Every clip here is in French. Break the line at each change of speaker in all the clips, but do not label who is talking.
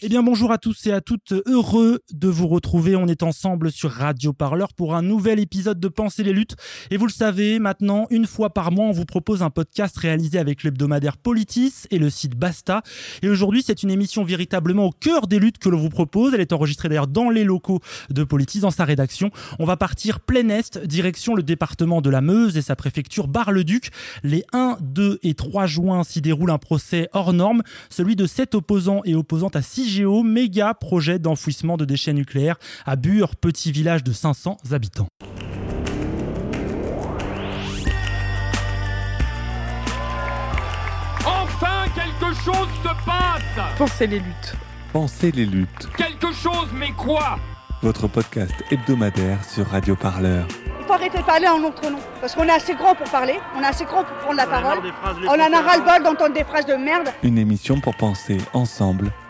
Eh bien bonjour à tous et à toutes, heureux de vous retrouver. On est ensemble sur Radio Parleur pour un nouvel épisode de Penser les luttes. Et vous le savez, maintenant, une fois par mois, on vous propose un podcast réalisé avec l'hebdomadaire Politis et le site Basta. Et aujourd'hui, c'est une émission véritablement au cœur des luttes que l'on vous propose. Elle est enregistrée d'ailleurs dans les locaux de Politis, dans sa rédaction. On va partir plein est, direction le département de la Meuse et sa préfecture Bar-le-Duc. Les 1, 2 et 3 juin s'y déroule un procès hors norme, celui de sept opposants et opposantes à CIGEO, méga projet d'enfouissement de déchets nucléaires à Bure, petit village de 500 habitants.
Enfin, quelque chose se passe
Pensez les luttes.
Pensez les luttes,
Quelque chose, mais quoi?
Votre podcast hebdomadaire sur Radio Parleur.
Il faut arrêter de parler en notre nom. Parce qu'on est assez grand pour parler, on est assez grand pour prendre la parole. On en a ras-le-bol d'entendre des phrases de merde.
Une émission pour penser ensemble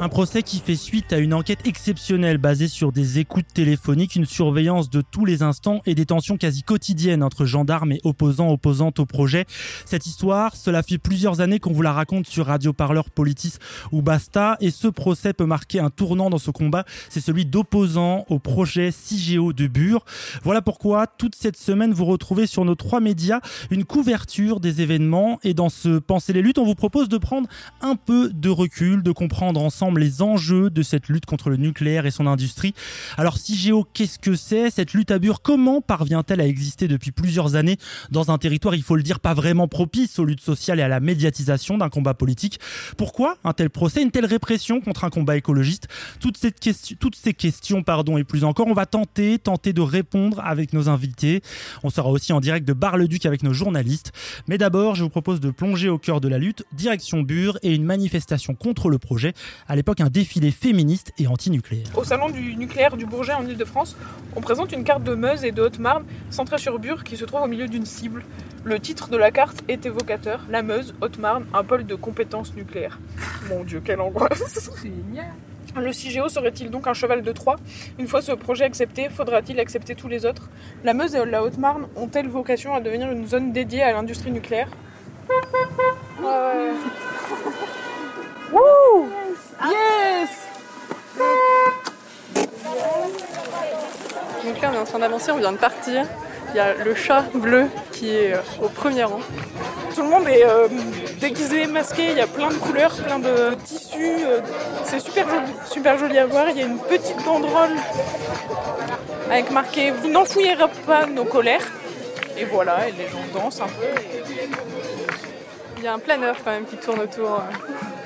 Un procès qui fait suite à une enquête exceptionnelle basée sur des écoutes téléphoniques, une surveillance de tous les instants et des tensions quasi quotidiennes entre gendarmes et opposants, opposantes au projet. Cette histoire, cela fait plusieurs années qu'on vous la raconte sur Radio Parleur Politis ou Basta et ce procès peut marquer un tournant dans ce combat. C'est celui d'opposants au projet CIGEO de Bure. Voilà pourquoi toute cette semaine vous retrouvez sur nos trois médias une couverture des événements et dans ce Penser les luttes, on vous propose de prendre un peu de recul, de comprendre ensemble les enjeux de cette lutte contre le nucléaire et son industrie. Alors CIGEO, qu'est-ce que c'est? Cette lutte à Bure, comment parvient-elle à exister depuis plusieurs années dans un territoire, il faut le dire, pas vraiment propice aux luttes sociales et à la médiatisation d'un combat politique? Pourquoi un tel procès, une telle répression contre un combat écologiste? Toutes, ces questions, pardon, et plus encore, on va tenter, tenter de répondre avec nos invités. On sera aussi en direct de Bar-le-Duc avec nos journalistes. Mais d'abord, je vous propose de plonger au cœur de la lutte, direction Bure et une manifestation contre le projet. L'époque, un défilé féministe et anti-nucléaire.
Au salon du nucléaire du Bourget en Ile-de-France, on présente une carte de Meuse et de Haute-Marne centrée sur Bure qui se trouve au milieu d'une cible. Le titre de la carte est évocateur La Meuse, Haute-Marne, un pôle de compétences nucléaires. Mon dieu, quelle angoisse Le CIGEO serait-il donc un cheval de Troie? Une fois ce projet accepté, faudra-t-il accepter tous les autres? La Meuse et la Haute-Marne ont-elles vocation à devenir une zone dédiée à l'industrie nucléaire? Ouais. Train d'avancer, on vient de partir. Il y a le chat bleu qui est euh, au premier rang. Tout le monde est euh, déguisé, masqué, il y a plein de couleurs, plein de tissus. euh, c'est super joli, super joli à voir. Il y a une petite banderole avec marqué Vous n'enfouirez pas nos colères. Et voilà, et les gens dansent un peu. et- Il y a un planeur quand même qui tourne autour.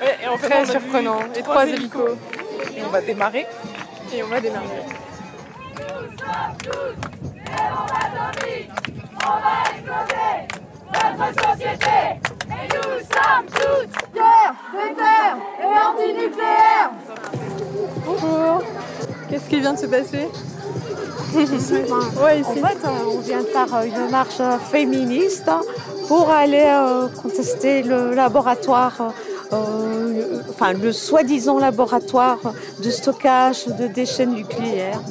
Ouais, et en fait,
Très
on a vu
surprenant.
Trois
trois
hélicos.
hélicos.
Et on va démarrer.
Et on va démarrer. Bonjour. Qu'est-ce qui vient de se passer Ouais, ici.
En fait, euh, on vient de faire euh, une marche euh, féministe hein, pour aller euh, contester le laboratoire, euh, enfin le soi-disant laboratoire de stockage de déchets nucléaires.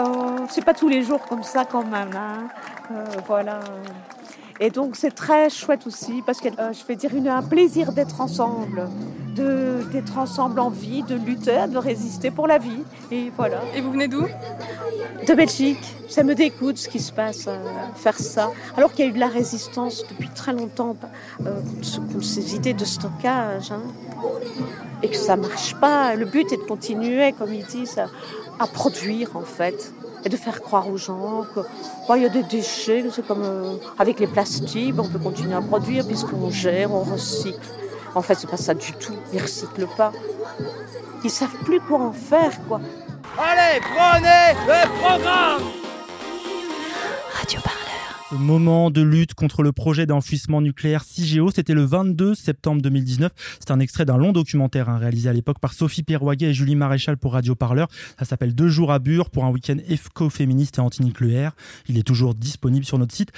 Euh, c'est pas tous les jours comme ça quand même. hein. Euh, voilà. Et donc c'est très chouette aussi parce que euh, je vais dire une, un plaisir d'être ensemble, de d'être ensemble en vie, de lutter, de résister pour la vie. Et voilà.
Et vous venez d'où?
De Belgique. Ça me dégoûte ce qui se passe, euh, faire ça. Alors qu'il y a eu de la résistance depuis très longtemps euh, contre ces idées de stockage. Hein, et que ça marche pas. Le but est de continuer, comme ils disent, à, produire en fait. Et de faire croire aux gens que il y a des déchets, c'est comme euh, avec les plastiques, on peut continuer à produire puisqu'on gère, on recycle. En fait, c'est pas ça du tout. Ils recyclent pas. Ils savent plus quoi en faire, quoi.
Allez, prenez le programme
Radio Parleur.
Ce moment de lutte contre le projet d'enfouissement nucléaire CIGEO, c'était le 22 septembre 2019. C'est un extrait d'un long documentaire hein, réalisé à l'époque par Sophie Perroguet et Julie Maréchal pour Radio Parleur. Ça s'appelle Deux jours à Bure pour un week-end éco-féministe et anti-nucléaire. Il est toujours disponible sur notre site.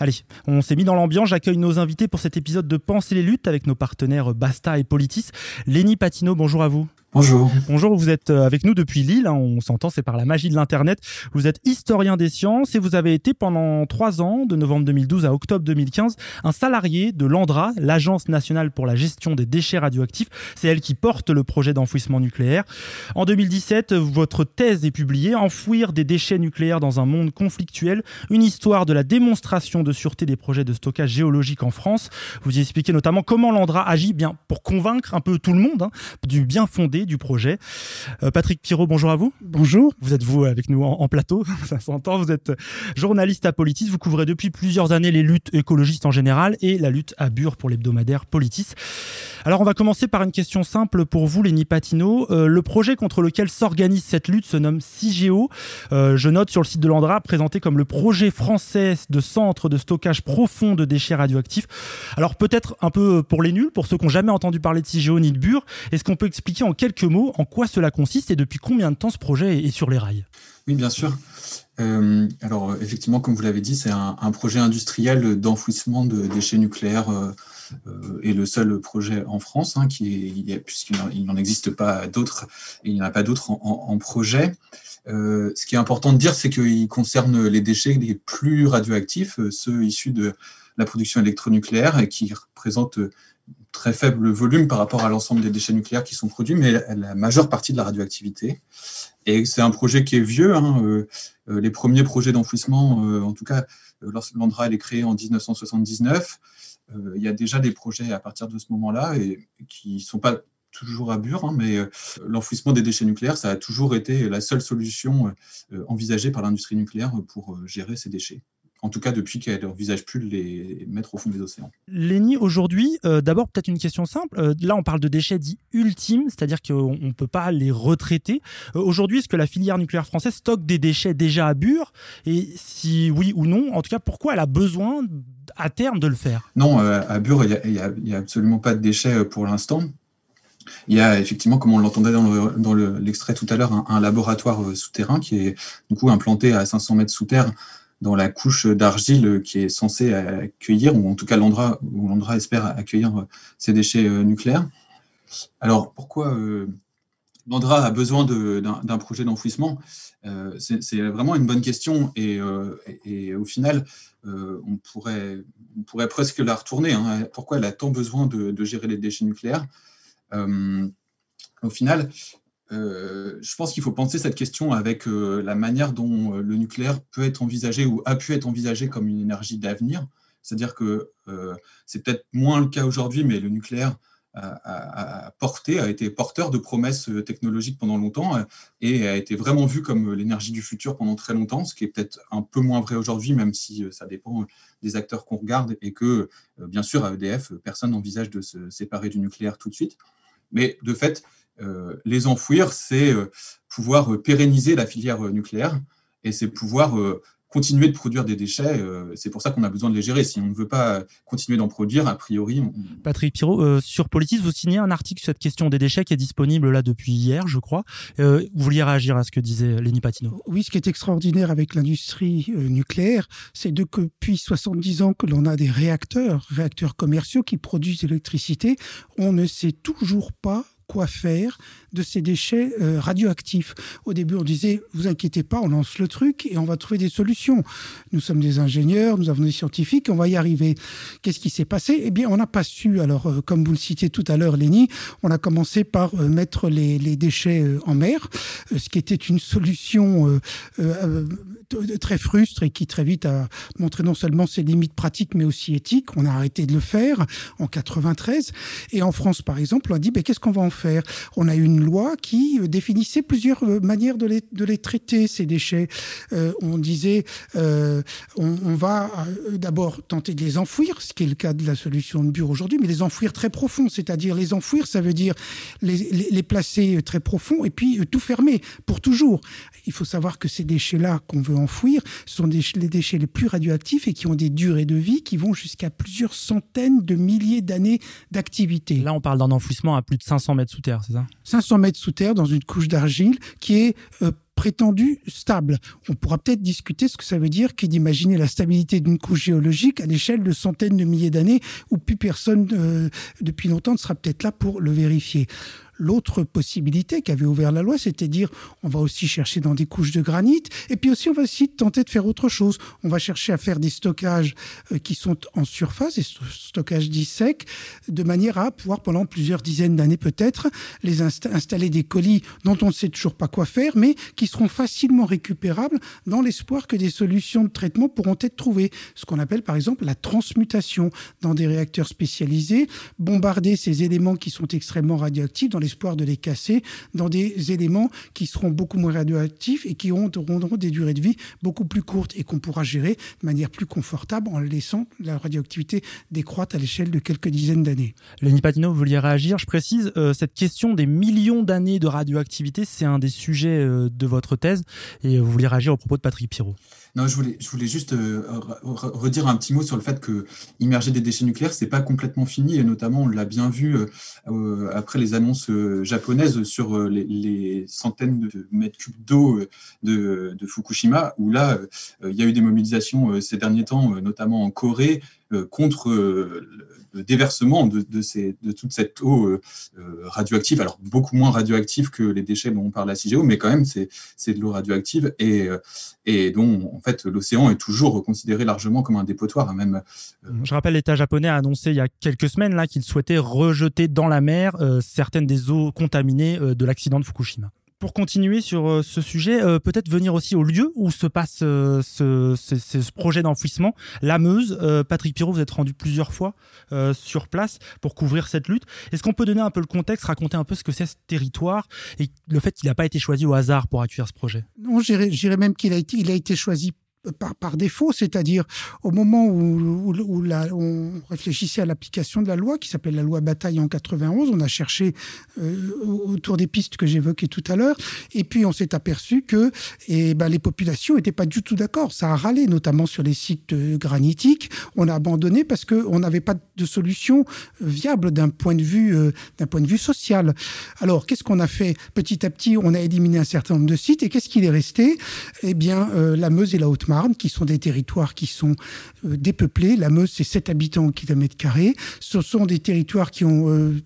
Allez, on s'est mis dans l'ambiance. J'accueille nos invités pour cet épisode de Penser les luttes avec nos partenaires Basta et Politis. Lénie Patino, bonjour à vous.
Bonjour.
Bonjour, vous êtes euh, avec nous depuis Lille, hein, on s'entend, c'est par la magie de l'Internet. Vous êtes historien des sciences et vous avez été pendant trois ans, de novembre 2012 à octobre 2015, un salarié de l'ANDRA, l'Agence nationale pour la gestion des déchets radioactifs. C'est elle qui porte le projet d'enfouissement nucléaire. En 2017, votre thèse est publiée, Enfouir des déchets nucléaires dans un monde conflictuel, une histoire de la démonstration de sûreté des projets de stockage géologique en France. Vous y expliquez notamment comment l'ANDRA agit bien pour convaincre un peu tout le monde hein, du bien fondé du projet. Euh, Patrick Pirot, bonjour à vous.
Bonjour.
Vous êtes vous avec nous en, plateau, ça s'entend. Vous êtes journaliste à Politis. Vous couvrez depuis plusieurs années les luttes écologistes en général et la lutte à Bure pour l'hebdomadaire Politis. Alors on va commencer par une question simple pour vous, Lénie Patino. Euh, le projet contre lequel s'organise cette lutte se nomme CIGEO. Euh, je note sur le site de l'Andra présenté comme le projet français de centre de stockage profond de déchets radioactifs. Alors peut-être un peu pour les nuls, pour ceux qui n'ont jamais entendu parler de CIGEO ni de Bure, est-ce qu'on peut expliquer en quelques quelques mots en quoi cela consiste et depuis combien de temps ce projet est sur les rails?
Oui, bien sûr. Euh, alors, effectivement, comme vous l'avez dit, c'est un, projet industriel d'enfouissement de déchets nucléaires euh, euh, et le seul projet en France, hein, puisqu'il n'en existe pas d'autres, il n'y en a pas d'autres en, projet. ce qui est important de dire, c'est qu'il concerne les déchets les plus radioactifs, ceux issus de la production électronucléaire et qui représentent très faible volume par rapport à l'ensemble des déchets nucléaires qui sont produits, mais la majeure partie de la radioactivité. Et c'est un projet qui est vieux. Hein, euh, euh, les premiers projets d'enfouissement, euh, en tout cas, lorsque l'Andra est créé en 1979, il y a déjà des projets à partir de ce moment-là et qui ne sont pas toujours à Bure, hein, mais l'enfouissement des déchets nucléaires, ça a toujours été la seule solution envisagée par l'industrie nucléaire pour gérer ces déchets en tout cas depuis qu'elle n'envisage plus de les mettre au fond des océans.
Lénie, aujourd'hui, euh, d'abord peut-être une question simple. Euh, là, on parle de déchets dits ultimes, c'est-à-dire qu'on ne peut pas les retraiter. Euh, aujourd'hui, est-ce que la filière nucléaire française stocke des déchets déjà à Bure? Et si oui ou non, en tout cas, pourquoi elle a besoin à terme de le faire?
Non, à Bure, il n'y a, absolument pas de déchets pour l'instant. Il y a effectivement, comme on l'entendait dans l'extrait tout à l'heure, un, un, laboratoire souterrain qui est du coup implanté à 500 mètres sous terre dans la couche d'argile qui est censée accueillir, ou en tout cas l'Andra, où l'Andra espère accueillir ces déchets euh, nucléaires. Alors pourquoi euh, l'Andra a besoin d'un projet d'enfouissement? Euh, C'est vraiment une bonne question et, au final, on, pourrait, on pourrait presque la retourner. Hein. Pourquoi elle a tant besoin de, de gérer les déchets nucléaires? Au final, euh, je pense qu'il faut penser cette question avec euh, la manière dont euh, le nucléaire peut être envisagé ou a pu être envisagé comme une énergie d'avenir. C'est-à-dire que c'est peut-être moins le cas aujourd'hui, mais le nucléaire a, porté, a été porteur de promesses technologiques pendant longtemps et a été vraiment vu comme l'énergie du futur pendant très longtemps, ce qui est peut-être un peu moins vrai aujourd'hui, même si ça dépend des acteurs qu'on regarde et que, bien sûr, à EDF, personne n'envisage de se séparer du nucléaire tout de suite. Mais de fait, les enfouir, c'est euh, pouvoir euh, pérenniser la filière nucléaire et c'est pouvoir continuer de produire des déchets. c'est pour ça qu'on a besoin de les gérer. Si on ne veut pas continuer d'en produire, a priori.
Patrick Pirot, sur Politis, vous signez un article sur cette question des déchets qui est disponible là depuis hier, je crois. vous vouliez réagir à ce que disait Lenny Patino
Oui, ce qui est extraordinaire avec l'industrie nucléaire, c'est depuis 70 ans que l'on a des réacteurs, réacteurs commerciaux qui produisent de l'électricité. On ne sait toujours pas quoi faire de ces déchets euh, radioactifs. Au début, on disait, vous inquiétez pas, on lance le truc et on va trouver des solutions. Nous sommes des ingénieurs, nous avons des scientifiques, on va y arriver. Qu'est-ce qui s'est passé? Eh bien, on n'a pas su. Alors, euh, comme vous le citiez tout à l'heure, Lénie, on a commencé par euh, mettre les, déchets en mer, ce qui était une solution très frustre et qui très vite a montré non seulement ses limites pratiques, mais aussi éthiques. On a arrêté de le faire en 93. Et en France, par exemple, on a dit, ben, qu'est-ce qu'on va en faire On a une loi qui euh, définissait plusieurs euh, manières de les, traiter, ces déchets. Euh, on disait, on, va d'abord tenter de les enfouir, ce qui est le cas de la solution de Bure aujourd'hui, mais les enfouir très profond, c'est-à-dire les enfouir, ça veut dire les, placer très profond et puis tout fermer pour toujours. Il faut savoir que ces déchets-là qu'on veut enfouir sont les déchets les plus radioactifs et qui ont des durées de vie qui vont jusqu'à plusieurs centaines de milliers d'années d'activité.
Là, on parle d'un enfouissement à plus de 500 mètres sous terre, c'est ça?
500 mètres sous terre dans une couche d'argile qui est euh, prétendu stable. On pourra peut-être discuter ce que ça veut dire que d'imaginer la stabilité d'une couche géologique à l'échelle de centaines de milliers d'années où plus personne euh, depuis longtemps ne sera peut-être là pour le vérifier. L'autre possibilité qu'avait ouvert la loi, c'était dire on va aussi chercher dans des couches de granit, et puis aussi on va aussi tenter de faire autre chose. On va chercher à faire des stockages euh, qui sont en surface, des stockages dits secs, de manière à pouvoir pendant plusieurs dizaines d'années peut-être les insta installer des colis dont on ne sait toujours pas quoi faire, mais qui seront facilement récupérables dans l'espoir que des solutions de traitement pourront être trouvées. Ce qu'on appelle par exemple la transmutation dans des réacteurs spécialisés, bombarder ces éléments qui sont extrêmement radioactifs dans l'espoir de les casser dans des éléments qui seront beaucoup moins radioactifs et qui auront des durées de vie beaucoup plus courtes et qu'on pourra gérer de manière plus confortable en laissant la radioactivité décroître à l'échelle de quelques dizaines d'années.
Lenny Patino, vous vouliez réagir Je précise, euh, cette question des millions d'années de radioactivité, c'est un des sujets euh, de votre thèse et vous vouliez réagir au propos de Patrick Pirot.
Non, je voulais, juste euh, redire un petit mot sur le fait que immerger des déchets nucléaires, c'est pas complètement fini, et notamment on l'a bien vu euh, euh après les annonces japonaises sur les, centaines de mètres cubes d'eau de, de, Fukushima, où là, il y a eu des mobilisations ces derniers temps, notamment en Corée, contre déversement de, de, toute cette eau euh, radioactive, alors beaucoup moins radioactive que les déchets dont on parle à CIGEO, mais quand même c'est de l'eau radioactive et, et dont en fait l'océan est toujours considéré largement comme un dépotoir. Hein, même.
Euh... Je rappelle, l'État japonais a annoncé il y a quelques semaines qu'il souhaitait rejeter dans la mer euh, certaines des eaux contaminées euh, de l'accident de Fukushima pour continuer sur euh, ce sujet, euh, peut-être venir aussi au lieu où se passe euh, ce, projet d'enfouissement, la Meuse. Patrick Pirot, vous êtes rendu plusieurs fois sur place pour couvrir cette lutte. Est-ce qu'on peut donner un peu le contexte, raconter un peu ce que c'est ce territoire et le fait qu'il n'a pas été choisi au hasard pour accueillir ce projet?
Non, j'irais même qu'il a a été choisi par, défaut, c'est-à-dire au moment où, on réfléchissait à l'application de la loi, qui s'appelle la loi Bataille en 91, on a cherché euh, autour des pistes que j'évoquais tout à l'heure, et puis on s'est aperçu que eh ben, les populations n'étaient pas du tout d'accord. Ça a râlé, notamment sur les sites granitiques. On a abandonné parce qu'on n'avait pas de solution viable d'un point de vue euh, d'un point de vue social. Alors, qu'est-ce qu'on a fait? Petit à petit, on a éliminé un certain nombre de sites, et qu'est-ce qu'il est resté? Eh bien, euh, la Meuse et la Haute Marne, qui sont des territoires qui sont euh, dépeuplés. La Meuse, c'est 7 habitants au kilomètre carré. Ce sont des territoires qui ont euh,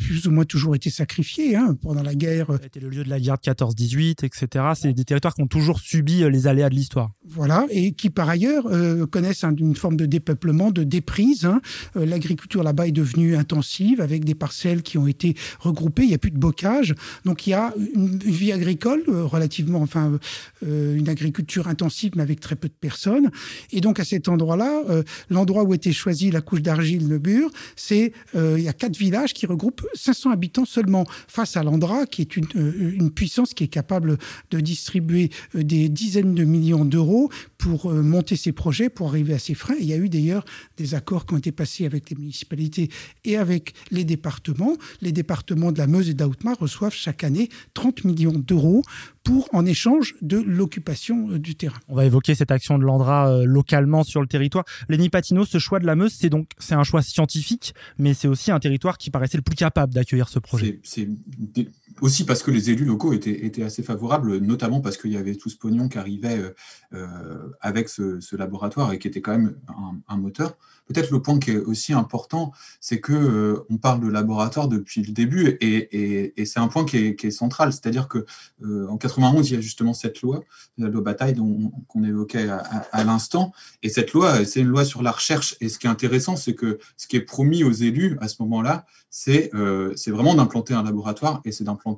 plus ou moins toujours été sacrifiés hein, pendant la guerre.
C'était le lieu de la guerre de 14-18, etc. C'est des territoires qui ont toujours subi euh, les aléas de l'histoire.
Voilà, et qui par ailleurs euh, connaissent un, une forme de dépeuplement, de déprise. Hein. Euh, L'agriculture là-bas est devenue intensive, avec des parcelles qui ont été regroupées. Il n'y a plus de bocage, donc il y a une, vie agricole euh, relativement, enfin, euh, une agriculture intensive, mais avec très peu de personnes. Et donc à cet endroit-là, euh, l'endroit où était choisi la couche d'argile, le Bure, c'est il y a quatre villages qui regroupent 500 habitants seulement face à l'Andra, qui est une, euh, une puissance qui est capable de distribuer euh, des dizaines de millions d'euros pour euh, monter ses projets, pour arriver à ses freins. Il y a eu d'ailleurs des accords qui ont été passés avec les municipalités et avec les départements. Les départements de la Meuse et d'Autmar reçoivent chaque année 30 millions d'euros pour en échange de l'occupation du terrain.
On va évoquer cette action de l'Andra euh, localement sur le territoire. Lenny Patino, ce choix de la Meuse, c'est donc c'est un choix scientifique, mais c'est aussi un territoire qui paraissait le plus capable d'accueillir ce projet.
C'est aussi parce que les élus locaux étaient, assez favorables, notamment parce qu'il y avait tout ce pognon qui arrivait euh, avec ce, laboratoire et qui était quand même un moteur. Peut-être le point qui est aussi important, c'est que euh, on parle de laboratoire depuis le début et, c'est un point qui est, central. C'est-à-dire que euh, en 91, il y a justement cette loi, la loi Bataille qu'on évoquait à, l'instant. Et cette loi, c'est une loi sur la recherche. Et ce qui est intéressant, c'est que ce qui est promis aux élus à ce moment-là, c'est euh, vraiment d'implanter un laboratoire et c'est d'implanter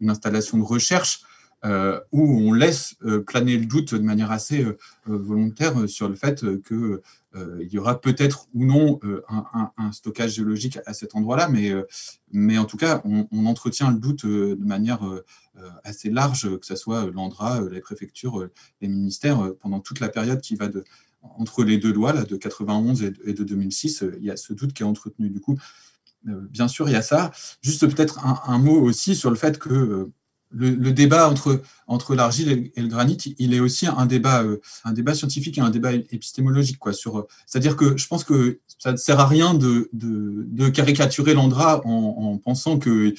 une installation de recherche euh, où on laisse euh, planer le doute de manière assez euh, volontaire sur le fait qu'il y aura peut-être ou non un, stockage géologique à cet endroit-là, mais, mais en tout cas, on, entretient le doute de manière assez large, que ce soit l'ANDRA, les préfectures, les ministères, pendant toute la période qui va de, entre les deux lois, là, de 91 et de 2006, il y a ce doute qui est entretenu. Du coup, bien sûr, il y a ça. Juste peut-être un, mot aussi sur le fait que le, débat entre, entre l'argile et, le granit, il est aussi un débat, euh, un débat scientifique et un débat épistémologique. Sur, c'est-à-dire que je pense que ça ne sert à rien de, de, caricaturer Landra en, pensant qu'il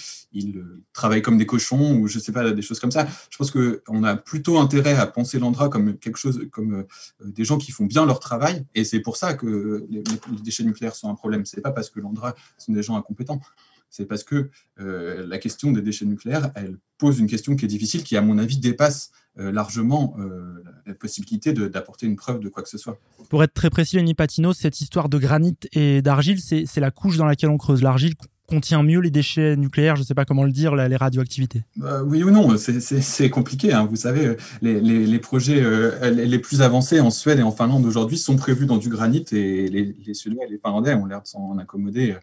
travaille comme des cochons ou je sais pas, des choses comme ça. Je pense qu'on a plutôt intérêt à penser Landra comme quelque chose, comme euh, des gens qui font bien leur travail. Et c'est pour ça que les, les déchets nucléaires sont un problème. C'est pas parce que Landra sont des gens incompétents c'est parce que euh, la question des déchets nucléaires, elle pose une question qui est difficile, qui à mon avis dépasse euh, largement euh, la possibilité d'apporter une preuve de quoi que ce soit.
Pour être très précis, Lenny Patino, cette histoire de granit et d'argile, c'est la couche dans laquelle on creuse. L'argile contient mieux les déchets nucléaires, je ne sais pas comment le dire, les radioactivités
Oui ou non, c'est compliqué. Hein. Vous savez, les, projets les plus avancés en Suède et en Finlande aujourd'hui sont prévus dans du granit et les, les Suédois et les Finlandais ont l'air de s'en accommoder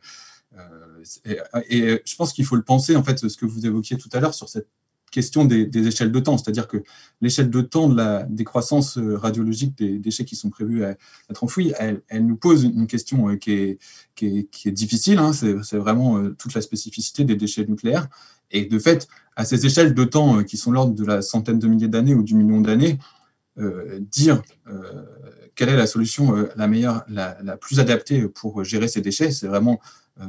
euh, et, je pense qu'il faut le penser, en fait, ce que vous évoquiez tout à l'heure sur cette question des, échelles de temps, c'est-à-dire que l'échelle de temps de la décroissance euh, radiologique des déchets qui sont prévus à être enfouis, elle, nous pose une question euh, qui est, difficile, hein. c'est vraiment toute la spécificité des déchets nucléaires. Et de fait, à ces échelles de temps qui sont l'ordre de la centaine de milliers d'années ou du million d'années, dire quelle est la solution la meilleure, la, plus adaptée pour gérer ces déchets, c'est vraiment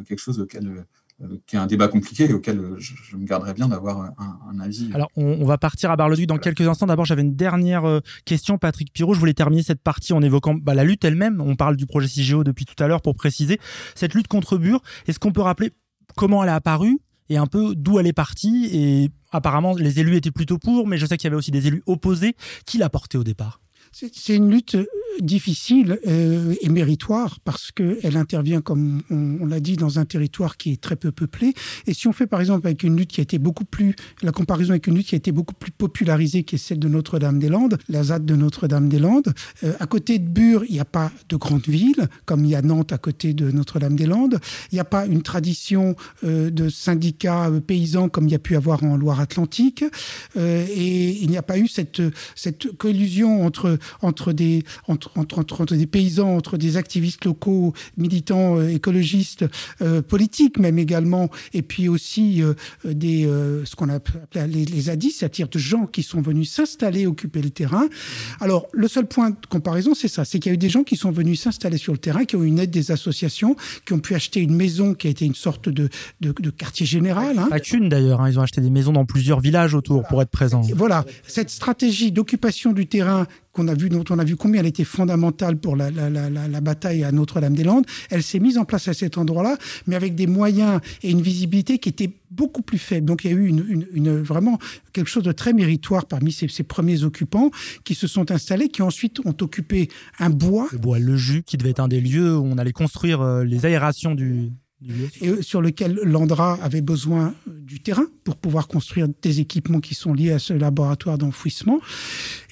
quelque chose auquel euh, qui est un débat compliqué et auquel je, me garderais bien d'avoir un, avis.
Alors, on, va partir à Bar-le-Duc dans quelques instants. D'abord, j'avais une dernière euh, question, Patrick Pirot. Je voulais terminer cette partie en évoquant bah, la lutte elle-même. On parle du projet CIGEO depuis tout à l'heure pour préciser. Cette lutte contre Bure, est-ce qu'on peut rappeler comment elle a apparu et un peu d'où elle est partie? Et apparemment, les élus étaient plutôt pour, mais je sais qu'il y avait aussi des élus opposés. Qui l'a porté au départ?
C'est une lutte euh, difficile euh, et méritoire parce qu'elle intervient, comme on, l'a dit, dans un territoire qui est très peu peuplé. Et si on fait par exemple avec une lutte qui a été beaucoup plus, la comparaison avec une lutte qui a été beaucoup plus popularisée, qui est celle de Notre-Dame-des-Landes, la ZAD de Notre-Dame-des-Landes, euh, à côté de Bure, il n'y a pas de grande ville, comme il y a Nantes à côté de Notre-Dame-des-Landes. Il n'y a pas une tradition de syndicats paysans comme il y a pu avoir en Loire-Atlantique. et il n'y a pas eu cette, cette collusion entre entre des, entre, entre, des paysans, entre des activistes locaux, militants, euh, écologistes, euh, politiques même également, et puis aussi euh, des, ce qu'on appelle les, les ADIS, c'est-à-dire de gens qui sont venus s'installer, occuper le terrain. Alors, le seul point de comparaison, c'est ça, c'est qu'il y a eu des gens qui sont venus s'installer sur le terrain, qui ont eu une aide des associations, qui ont pu acheter une maison qui a été une sorte de, de, quartier général. Hein.
Pas qu'une d'ailleurs, hein. ils ont acheté des maisons dans plusieurs villages autour pour être présents.
Voilà, cette stratégie d'occupation du terrain qu'on a vu, dont on a vu combien elle était fondamentale pour la, la, la, la bataille à Notre-Dame-des-Landes, elle s'est mise en place à cet endroit-là, mais avec des moyens et une visibilité qui étaient beaucoup plus faibles. Donc il y a eu une, une, une vraiment quelque chose de très méritoire parmi ces, ces, premiers occupants qui se sont installés, qui ensuite ont occupé un bois.
Le bois Le Jus, qui devait être un des lieux où on allait construire euh, les aérations du,
et sur lequel l'Andra avait besoin euh, du terrain pour pouvoir construire des équipements qui sont liés à ce laboratoire d'enfouissement.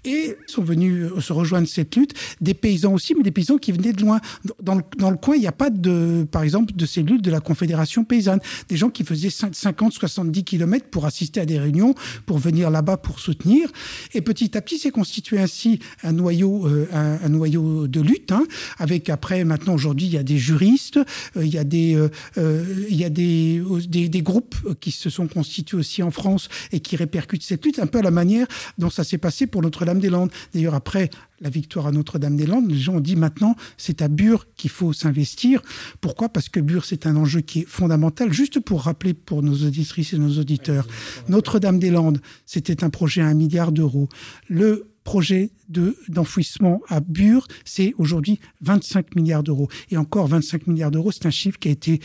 Et sont venus euh, se rejoindre cette lutte des paysans aussi, mais des paysans qui venaient de loin. Dans le, dans le coin, il n'y a pas de, par exemple, de cellules de la Confédération paysanne. Des gens qui faisaient 50, 70 kilomètres pour assister à des réunions, pour venir là-bas pour soutenir. Et petit à petit, s'est constitué ainsi un noyau, euh, un, noyau de lutte. Hein, avec après, maintenant, aujourd'hui, il y a des juristes, euh, il y a des, il y a des, des, des groupes qui se sont constitués aussi en France et qui répercutent cette lutte, un peu à la manière dont ça s'est passé pour notre des landes D'ailleurs, après la victoire à Notre-Dame-des-Landes, les gens ont dit maintenant, c'est à Bure qu'il faut s'investir. Pourquoi? Parce que Bure, c'est un enjeu qui est fondamental. Juste pour rappeler pour nos auditrices et nos auditeurs, Notre-Dame-des-Landes, c'était un projet à un milliard d'euros. Le projet de d'enfouissement à Bure, c'est aujourd'hui 25 milliards d'euros. Et encore 25 milliards d'euros, c'est un chiffre qui a été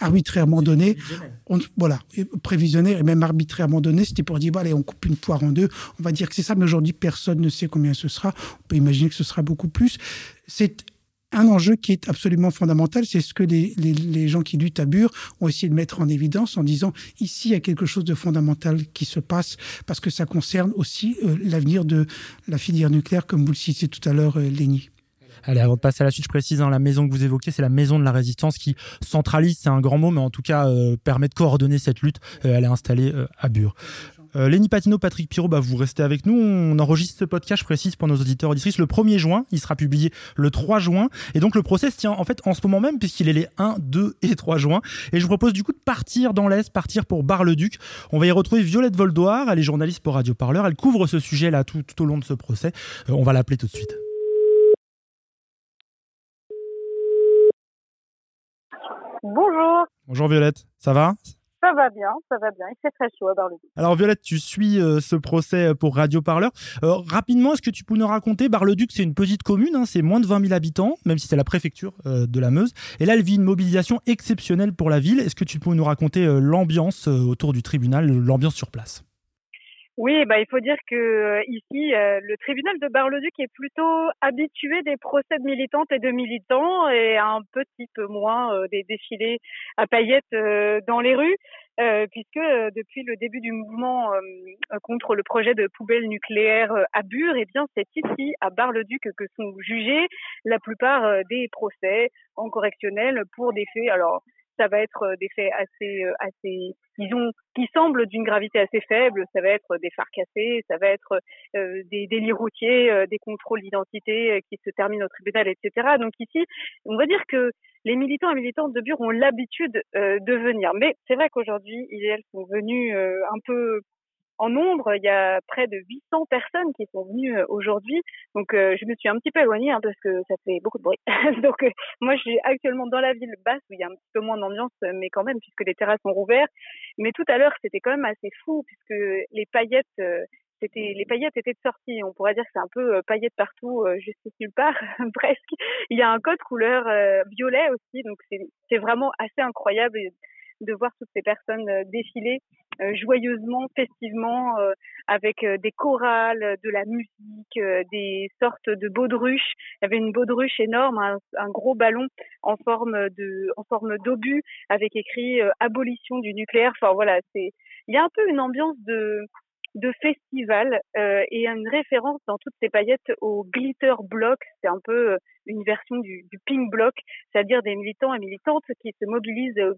arbitrairement donné. On, voilà, prévisionnaire et même arbitrairement donné. C'était pour dire, bon, allez, on coupe une poire en deux. On va dire que c'est ça, mais aujourd'hui, personne ne sait combien ce sera. On peut imaginer que ce sera beaucoup plus. C'est un enjeu qui est absolument fondamental, c'est ce que les, les, les, gens qui luttent à Bure ont essayé de mettre en évidence en disant ici il y a quelque chose de fondamental qui se passe parce que ça concerne aussi euh, l'avenir de la filière nucléaire, comme vous le citiez tout à l'heure, euh, Léni.
Allez, avant de passer à la suite, je précise, hein, la maison que vous évoquez, c'est la maison de la résistance qui centralise, c'est un grand mot, mais en tout cas euh, permet de coordonner cette lutte. Euh, elle est installée euh, à Bure. Euh, Lenny Patino, Patrick Pirot, bah, vous restez avec nous. On enregistre ce podcast, je précise, pour nos auditeurs auditrices, le 1er juin. Il sera publié le 3 juin. Et donc, le procès se tient en fait en ce moment même, puisqu'il est les 1, 2 et 3 juin. Et je vous propose du coup de partir dans l'Est, partir pour Bar-le-Duc. On va y retrouver Violette Voldoir. Elle est journaliste pour Radio Parleur. Elle couvre ce sujet-là tout, tout, au long de ce procès. On va l'appeler tout de suite.
Bonjour.
Bonjour Violette, ça va?
Ça va bien, ça va bien. Il fait très chaud à Bar-le-Duc.
Alors Violette, tu suis euh, ce procès pour Radio Parleur. Euh, rapidement, est-ce que tu peux nous raconter? Bar-le-Duc, c'est une petite commune, hein, c'est moins de 20 000 habitants, même si c'est la préfecture euh, de la Meuse. Et là, elle vit une mobilisation exceptionnelle pour la ville. Est-ce que tu peux nous raconter l'ambiance autour du tribunal, l'ambiance sur place?
Oui, bah, il faut dire que euh, ici, euh, le tribunal de Bar-le-Duc est plutôt habitué des procès de militantes et de militants et un petit peu moins euh, des défilés à paillettes dans les rues, puisque depuis le début du mouvement contre le projet de poubelle nucléaire à Bure, eh bien, c'est ici, à Bar-le-Duc, que sont jugés la plupart des procès en correctionnel pour des faits. Alors, ça va être des faits assez, assez, disons, qui semblent d'une gravité assez faible. Ça va être des phares cassés, ça va être euh, des délits routiers, euh, des contrôles d'identité qui se terminent au tribunal, etc. Donc ici, on va dire que les militants et militantes de Bure ont l'habitude euh, de venir. Mais c'est vrai qu'aujourd'hui, ils elles sont venus un peu en nombre, il y a près de 800 personnes qui sont venues euh, aujourd'hui. Donc, euh, je me suis un petit peu éloignée hein, parce que ça fait beaucoup de bruit. Donc, euh, moi, je suis actuellement dans la ville basse où il y a un petit peu moins d'ambiance, mais quand même, puisque les terrasses sont rouvertes. Mais tout à l'heure, c'était quand même assez fou puisque les paillettes, c'était les paillettes étaient de sortie. On pourrait dire que c'est un peu paillettes partout, juste nulle part, presque. Il y a un code couleur violet aussi, donc c'est vraiment assez incroyable de voir toutes ces personnes défiler euh, joyeusement, festivement, euh, avec euh, des chorales, de la musique, des sortes de baudruches. Il y avait une baudruche énorme, un, un gros ballon en forme de, en forme d'obus, avec écrit abolition du nucléaire. Enfin voilà, c'est, il y a un peu une ambiance de de festival euh, et une référence dans toutes ces paillettes au glitter block. C'est un peu une version du, du pink block, c'est-à-dire des militants et militantes qui se mobilisent euh,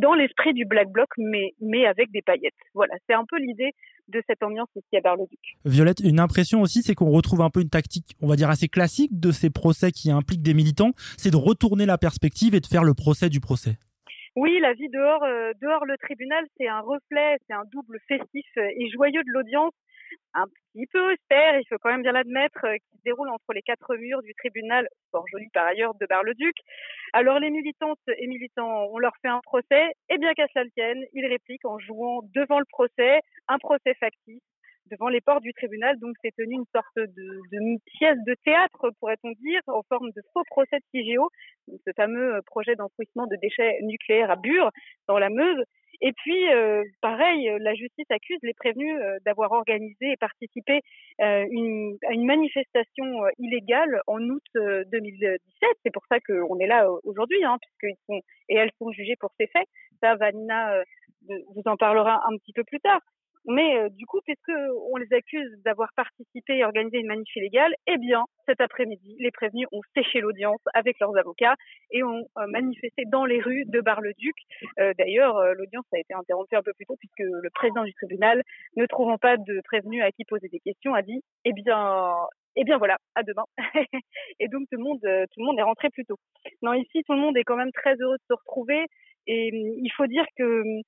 dans l'esprit du Black Bloc, mais, mais avec des paillettes. Voilà, c'est un peu l'idée de cette ambiance ici à Bar-le-Duc.
Violette, une impression aussi, c'est qu'on retrouve un peu une tactique, on va dire assez classique de ces procès qui impliquent des militants, c'est de retourner la perspective et de faire le procès du procès.
Oui, la vie dehors, euh, dehors le tribunal, c'est un reflet, c'est un double festif et joyeux de l'audience un petit peu austère, il faut quand même bien l'admettre, euh, qui se déroule entre les quatre murs du tribunal, fort joli par ailleurs, de Bar-le-Duc. Alors les militantes et militants, on leur fait un procès, et bien qu'à cela tienne, ils répliquent en jouant devant le procès, un procès factice, devant les portes du tribunal. Donc c'est tenu une sorte de, pièce de théâtre, pourrait-on dire, en forme de faux procès de CIGEO, ce fameux projet d'enfouissement de déchets nucléaires à Bure, dans la Meuse. Et puis, euh, pareil, la justice accuse les prévenus euh, d'avoir organisé et participé euh, à une manifestation euh, illégale en août 2017. C'est pour ça qu'on est là aujourd'hui, hein, puisqu'ils sont et elles sont jugées pour ces faits. Ça, Vanina vous en parlera un petit peu plus tard. Mais euh, du coup, puisque on les accuse d'avoir participé et organisé une manif illégale, eh bien, cet après-midi, les prévenus ont séché l'audience avec leurs avocats et ont euh, manifesté dans les rues de Bar-le-Duc. Euh, D'ailleurs, l'audience a été interrompue un peu plus tôt puisque le président du tribunal, ne trouvant pas de prévenus à qui poser des questions, a dit "Eh bien, eh bien voilà, à demain. et donc tout le monde, tout le monde est rentré plus tôt. Non, ici, tout le monde est quand même très heureux de se retrouver. Et hum, il faut dire que hum,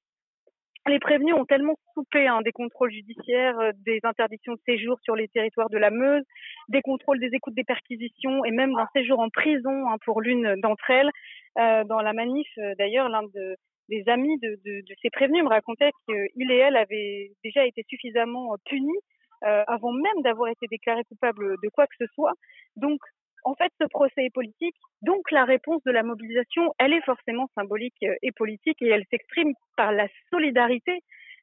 les prévenus ont tellement soupé hein, des contrôles judiciaires, euh, des interdictions de séjour sur les territoires de la Meuse, des contrôles des écoutes des perquisitions et même d'un séjour en prison hein, pour l'une d'entre elles. Euh, dans la manif, euh, d'ailleurs, l'un de, des amis de, de, ces prévenus me racontait qu'il et elle avaient déjà été suffisamment punis avant même d'avoir été déclaré coupable de quoi que ce soit. Donc, en fait, ce procès est politique. Donc, la réponse de la mobilisation, elle est forcément symbolique et politique et elle s'exprime par la solidarité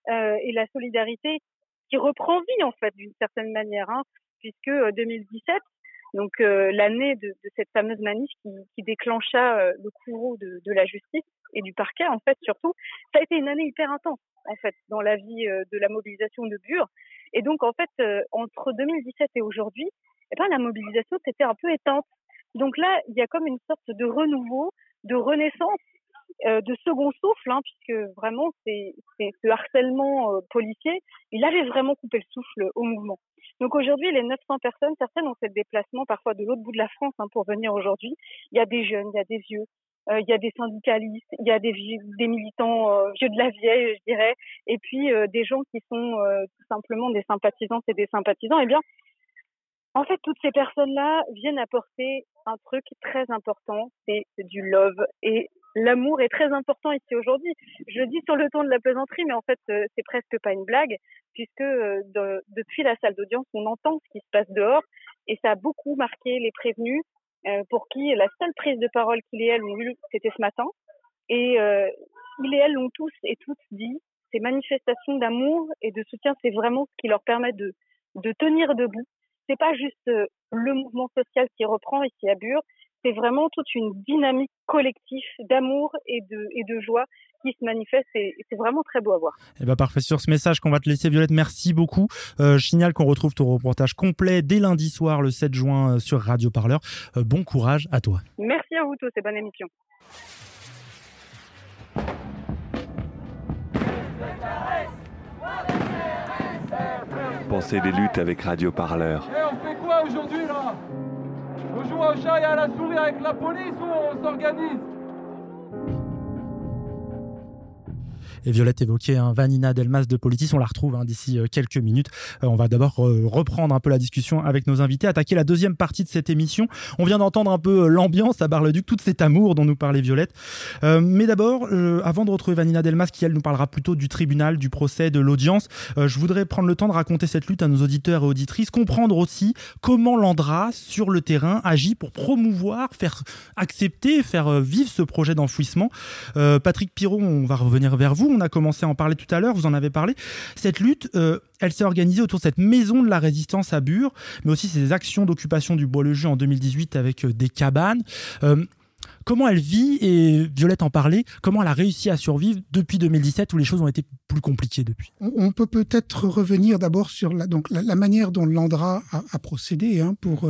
et la solidarité qui reprend vie, en fait, d'une certaine manière, hein, puisque 2017, donc l'année de, cette fameuse manif qui, qui déclencha le courroux de, de, la justice et du parquet, en fait, surtout, ça a été une année hyper intense, en fait, dans la vie de la mobilisation de Bure. Et donc, en fait, entre 2017 et aujourd'hui, eh ben, la mobilisation s'était un peu éteinte. Donc là, il y a comme une sorte de renouveau, de renaissance, euh, de second souffle, hein, puisque vraiment, c'est ce harcèlement euh, policier, il avait vraiment coupé le souffle au mouvement. Donc aujourd'hui, les 900 personnes, certaines ont fait le déplacement parfois de l'autre bout de la France hein, pour venir aujourd'hui. Il y a des jeunes, il y a des vieux, euh, il y a des syndicalistes, il y a des, militants vieux de la vieille, je dirais, et puis des gens qui sont tout simplement des sympathisants et des sympathisants. Eh bien, en fait, toutes ces personnes-là viennent apporter un truc très important, c'est du love. Et l'amour est très important ici aujourd'hui. Je le dis sur le ton de la plaisanterie, mais en fait, c'est presque pas une blague, puisque de, depuis la salle d'audience, on entend ce qui se passe dehors, et ça a beaucoup marqué les prévenus, euh, pour qui la seule prise de parole qu'il et elle ont eue, c'était ce matin. Et euh, il et elle ont tous et toutes dit, ces manifestations d'amour et de soutien, c'est vraiment ce qui leur permet de tenir debout. C'est pas juste euh, le mouvement social qui reprend ici à Bure, c'est vraiment toute une dynamique collective d'amour et de, et de joie qui se manifeste et c'est vraiment très beau à voir.
Et eh ben parfait sur ce message qu'on va te laisser Violette, merci beaucoup. Euh, je signale qu'on retrouve ton reportage complet dès lundi soir le 7 juin euh, sur Radio Parleur. Euh, bon courage à toi.
Merci à vous tous et bonne émission.
Pensez des luttes avec Radio Parleur.
Et on fait quoi aujourd'hui là? On joue au chat et à la souris avec la police ou on s'organise?
Et Violette évoquait hein, Vanina Delmas de Politis, on la retrouve hein, d'ici euh, quelques minutes. Euh, on va d'abord euh, reprendre un peu la discussion avec nos invités, attaquer la deuxième partie de cette émission. On vient d'entendre un peu l'ambiance à Bar-le-Duc, tout cet amour dont nous parlait Violette. mais d'abord, avant de retrouver Vanina Delmas, qui elle nous parlera plutôt du tribunal, du procès, de l'audience, je voudrais prendre le temps de raconter cette lutte à nos auditeurs et auditrices, comprendre aussi comment l'Andra, sur le terrain, agit pour promouvoir, faire accepter, faire vivre ce projet d'enfouissement. Patrick Pirot, on va revenir vers vous on a commencé à en parler tout à l'heure, vous en avez parlé. Cette lutte, euh, elle s'est organisée autour de cette maison de la résistance à Bure, mais aussi ces actions d'occupation du Bois-le-Jeu en 2018 avec euh, des cabanes. Euh, comment elle vit, et Violette en parlait, comment elle a réussi à survivre depuis 2017 où les choses ont été plus compliquées depuis?
On peut peut-être revenir d'abord sur la, donc, la, manière dont l'Andra a, procédé. Hein, pour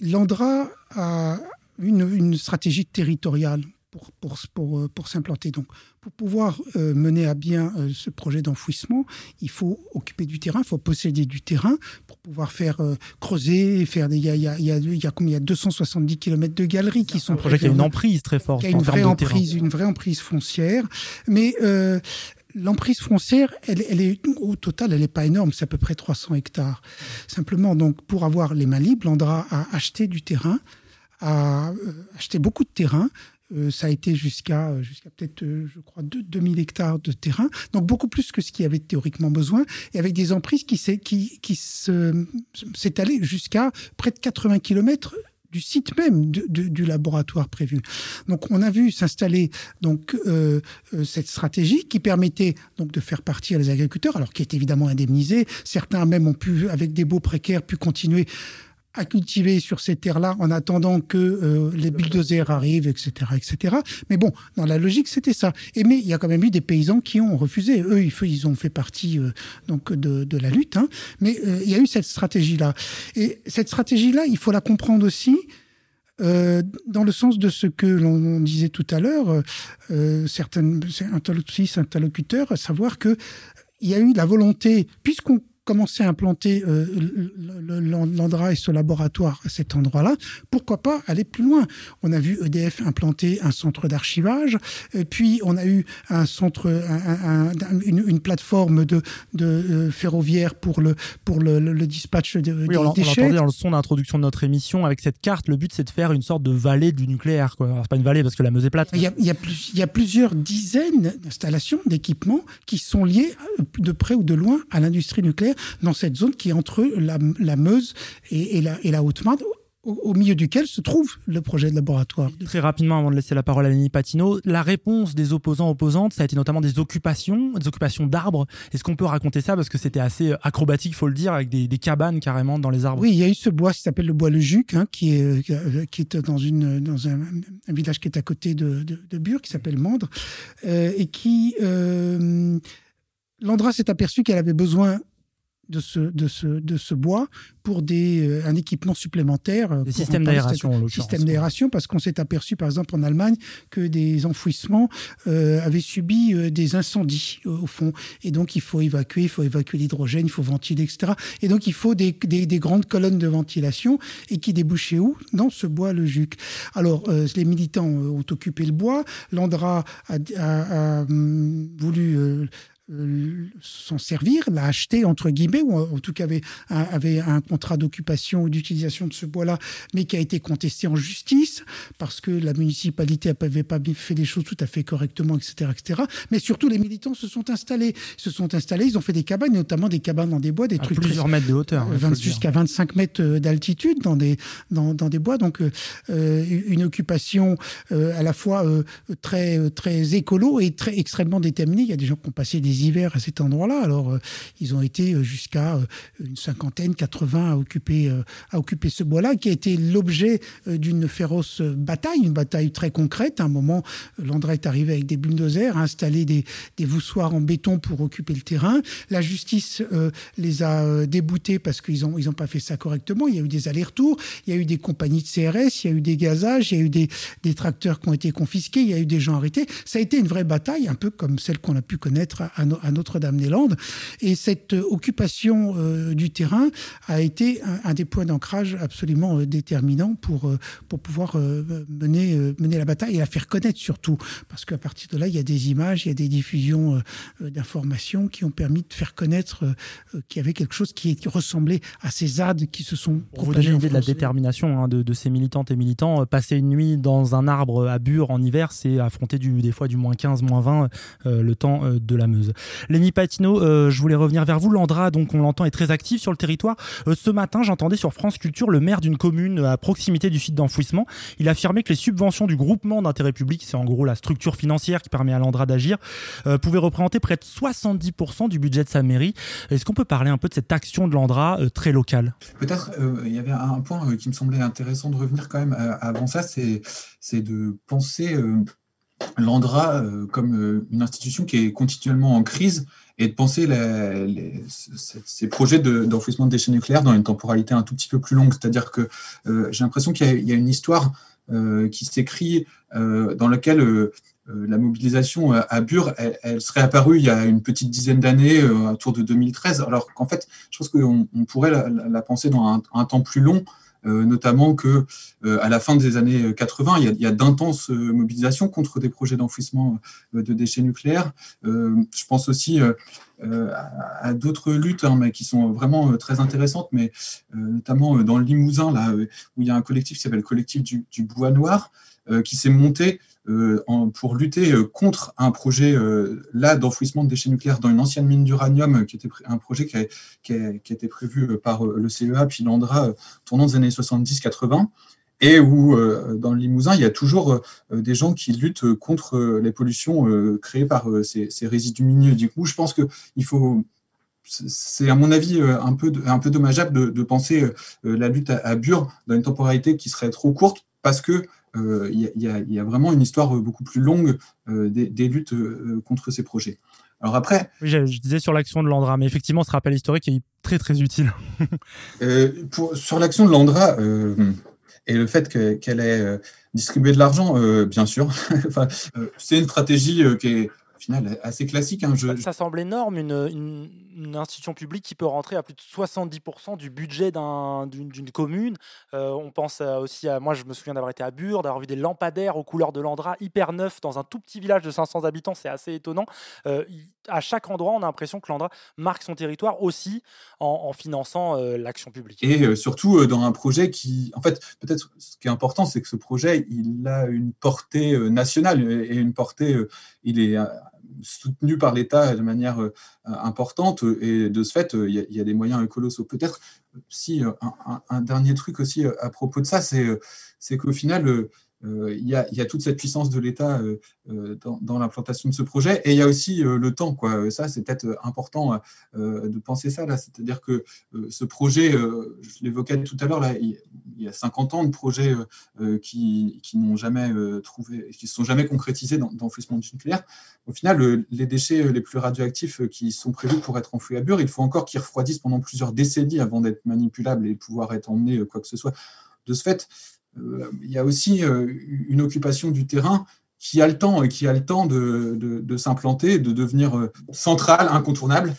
L'Andra a une, une stratégie territoriale pour, pour, pour, euh, pour s'implanter. Donc, pour pouvoir euh, mener à bien euh, ce projet d'enfouissement, il faut occuper du terrain, il faut posséder du terrain pour pouvoir faire creuser, faire des. Il y a, il y a, il y a, il y a, il y a 270 km de galeries qui sont.
Un projet qui a une emprise très forte.
Qui a une vraie emprise, une vraie emprise foncière, mais l'emprise foncière, elle, elle, est au total, elle n'est pas énorme, c'est à peu près 300 hectares. Simplement, donc, pour avoir les mains libres, Landra a acheté du terrain, a acheté beaucoup de terrain, euh, ça a été jusqu'à euh, peut-être, euh, je crois, 2000 hectares de terrain, donc beaucoup plus que ce qu'il y avait théoriquement besoin, et avec des emprises qui s'étalaient jusqu'à près de 80 km du site même du laboratoire prévu. Donc on a vu s'installer donc cette stratégie qui permettait donc de faire partir les agriculteurs, alors qui est évidemment indemnisé. Certains même ont pu, avec des baux précaires, pu continuer à cultiver sur ces terres-là en attendant que euh, les bulldozers arrivent, etc., etc. Mais bon, dans la logique, c'était ça. Et mais il y a quand même eu des paysans qui ont refusé. Eux, ils ont fait partie euh, donc de, de, la lutte. Hein. Mais euh, il y a eu cette stratégie-là. Et cette stratégie-là, il faut la comprendre aussi. Dans le sens de ce que l'on disait tout à l'heure, certains interlocuteurs, à savoir que il y a eu la volonté, puisqu'on commencer à implanter euh, l'Andra et ce laboratoire à cet endroit-là, pourquoi pas aller plus loin? On a vu EDF implanter un centre d'archivage, puis on a eu un centre, une, plateforme de, de euh, ferroviaire pour le pour le, le dispatch de,
oui, des on, déchets. On entendait dans le son d'introduction de notre émission avec cette carte. Le but c'est de faire une sorte de vallée du nucléaire. Quoi. C'est pas une vallée parce que la Meuse est plate.
Il y a, il y a, plus, il y a plusieurs dizaines d'installations, d'équipements qui sont liés de près ou de loin à l'industrie nucléaire dans cette zone qui est entre la, la Meuse et, et la, et la Haute-Marne, au, milieu duquel se trouve le projet de laboratoire.
Très rapidement, avant de laisser la parole à Lenny Patino, la réponse des opposants opposantes, ça a été notamment des occupations, des occupations d'arbres. Est-ce qu'on peut raconter ça? Parce que c'était assez euh, acrobatique, faut le dire, avec des, cabanes carrément dans les arbres.
Oui, il y a eu ce bois qui s'appelle le bois Le Juc, hein, qui est euh, qui est dans une dans un, village qui est à côté de, de, Bure, qui s'appelle Mandre, euh, et qui euh, Landra s'est aperçu qu'elle avait besoin de ce, de ce, de ce bois pour des, euh, un équipement supplémentaire.
Des systèmes d'aération,
Système d'aération, parce qu'on s'est aperçu, par exemple, en Allemagne, que des enfouissements euh, avaient subi euh, des incendies au fond. Et donc, il faut évacuer, il faut évacuer l'hydrogène, il faut ventiler, etc. Et donc, il faut des, des, des, grandes colonnes de ventilation et qui débouchaient où? Dans ce bois, le Juc. Alors, les militants ont occupé le bois. Landra a, a, a hum, voulu euh, s'en servir, l'a acheté entre guillemets, ou en tout cas avait un, avait un contrat d'occupation ou d'utilisation de ce bois-là, mais qui a été contesté en justice parce que la municipalité n'avait pas fait les choses tout à fait correctement, etc., etc. Mais surtout, les militants se sont installés, se sont installés, ils ont fait des cabanes, notamment des cabanes dans des bois, des
à
trucs
plusieurs mètres de hauteur,
jusqu'à 25 mètres euh, d'altitude dans des dans, dans, des bois, donc euh, une occupation à la fois très très écolo et très extrêmement déterminée. Il y a des gens qui ont passé des hivers à cet endroit-là. Alors, euh, ils ont été euh, jusqu'à euh, une cinquantaine, 80 à occuper, à occuper ce bois-là, qui a été l'objet d'une féroce bataille, une bataille très concrète. À un moment, Landra est arrivé avec des bulldozers, a installé des, voussoirs en béton pour occuper le terrain. La justice les a déboutés parce qu'ils n'ont ils ont pas fait ça correctement. Il y a eu des allers-retours, il y a eu des compagnies de CRS, il y a eu des gazages, il y a eu des, des tracteurs qui ont été confisqués, il y a eu des gens arrêtés. Ça a été une vraie bataille, un peu comme celle qu'on a pu connaître à, à, à Notre-Dame-des-Landes. Et cette euh, occupation euh, du terrain a été un, des points d'ancrage absolument euh, déterminants pour, pour pouvoir mener, mener la bataille et la faire connaître surtout. Parce qu'à partir de là, il y a des images, il y a des diffusions d'informations qui ont permis de faire connaître qu'il y avait quelque chose qui ressemblait à ces ZAD qui se sont
Pour vous donner une idée de la détermination hein, de, ces militantes et militants, passer une nuit dans un arbre à Bure en hiver, c'est affronter du, des fois du moins 15, moins 20 le temps de la Meuse. Lenny Patino, euh, je voulais revenir vers vous. Landra, donc on l'entend, est très actif sur le territoire. Euh, ce matin, j'entendais sur France Culture le maire d'une commune à proximité du site d'enfouissement. Il affirmait que les subventions du groupement d'intérêt public, c'est en gros la structure financière qui permet à Landra d'agir, euh, pouvaient représenter près de 70% du budget de sa mairie. Est-ce qu'on peut parler un peu de cette action de Landra très locale?
Peut-être, il y avait un point qui me semblait intéressant de revenir quand même avant ça, c'est de penser l'Andra euh, comme euh, une institution qui est continuellement en crise et de penser ces projets d'enfouissement de, déchets nucléaires dans une temporalité un tout petit peu plus longue. C'est-à-dire que euh, j'ai l'impression qu'il y, a une histoire qui s'écrit dans laquelle la mobilisation à Bure, elle, serait apparue il y a une petite dizaine d'années, autour de 2013, alors qu'en fait, je pense qu'on pourrait la, penser dans un, temps plus long. Euh, notamment que euh, à la fin des années 80, il y a, d'intenses euh, mobilisations contre des projets d'enfouissement de déchets nucléaires. je pense aussi à, d'autres luttes hein, mais qui sont vraiment très intéressantes, mais notamment dans le Limousin, là, où il y a un collectif qui s'appelle le collectif du, du Bois Noir, qui s'est monté euh, pour lutter euh, contre un projet euh, là d'enfouissement de déchets nucléaires dans une ancienne mine d'uranium, qui était un projet qui a, été prévu par le CEA puis l'ANDRA tournant des années 70-80 et où dans le Limousin, il y a toujours des gens qui luttent contre les pollutions créées par ces, résidus miniers. Du coup, je pense qu'il faut c'est à mon avis un peu, un peu dommageable de, penser la lutte à, Bure dans une temporalité qui serait trop courte parce que il y, a vraiment une histoire beaucoup plus longue euh, des, luttes euh, contre ces projets. Alors après.
je, disais sur l'action de Landra, mais effectivement, ce rappel historique est très très utile.
pour, sur l'action de Landra et le fait qu'elle ait distribué de l'argent, bien sûr, c'est une stratégie qui est final assez classique. Hein,
je... Ça semble énorme, une, institution publique qui peut rentrer à plus de 70% du budget d'une commune. Euh, on pense aussi à, moi je me souviens d'avoir été à Bure, d'avoir vu des lampadaires aux couleurs de l'Andra, hyper neufs, dans un tout petit village de 500 habitants, c'est assez étonnant. Euh, à chaque endroit, on a l'impression que l'Andra marque son territoire aussi en, finançant euh, l'action publique.
Et surtout dans un projet qui, en fait, peut-être ce qui est important, c'est que ce projet, il a une portée nationale et une portée, il est soutenu par l'État de manière importante et de ce fait, il y, a des moyens colossaux. Peut-être si un, dernier truc aussi à propos de ça, c'est qu'au final, euh, il y, a, toute cette puissance de l'État euh, euh, dans, l'implantation de ce projet. Et il y a aussi le temps. Ça, c'est peut-être important de penser ça. C'est-à-dire que ce projet, je l'évoquais tout à l'heure, il, y a 50 ans de projets qui, n'ont jamais trouvé, qui ne sont jamais concrétisés dans, l'enfouissement du nucléaire. Au final, les déchets les plus radioactifs qui sont prévus pour être enfouis à Bure, il faut encore qu'ils refroidissent pendant plusieurs décennies avant d'être manipulables et pouvoir être emmenés quoi que ce soit. De ce fait, il y a aussi euh, une occupation du terrain qui a le temps, qui a le temps de, de, de s'implanter, de devenir euh, centrale, incontournable,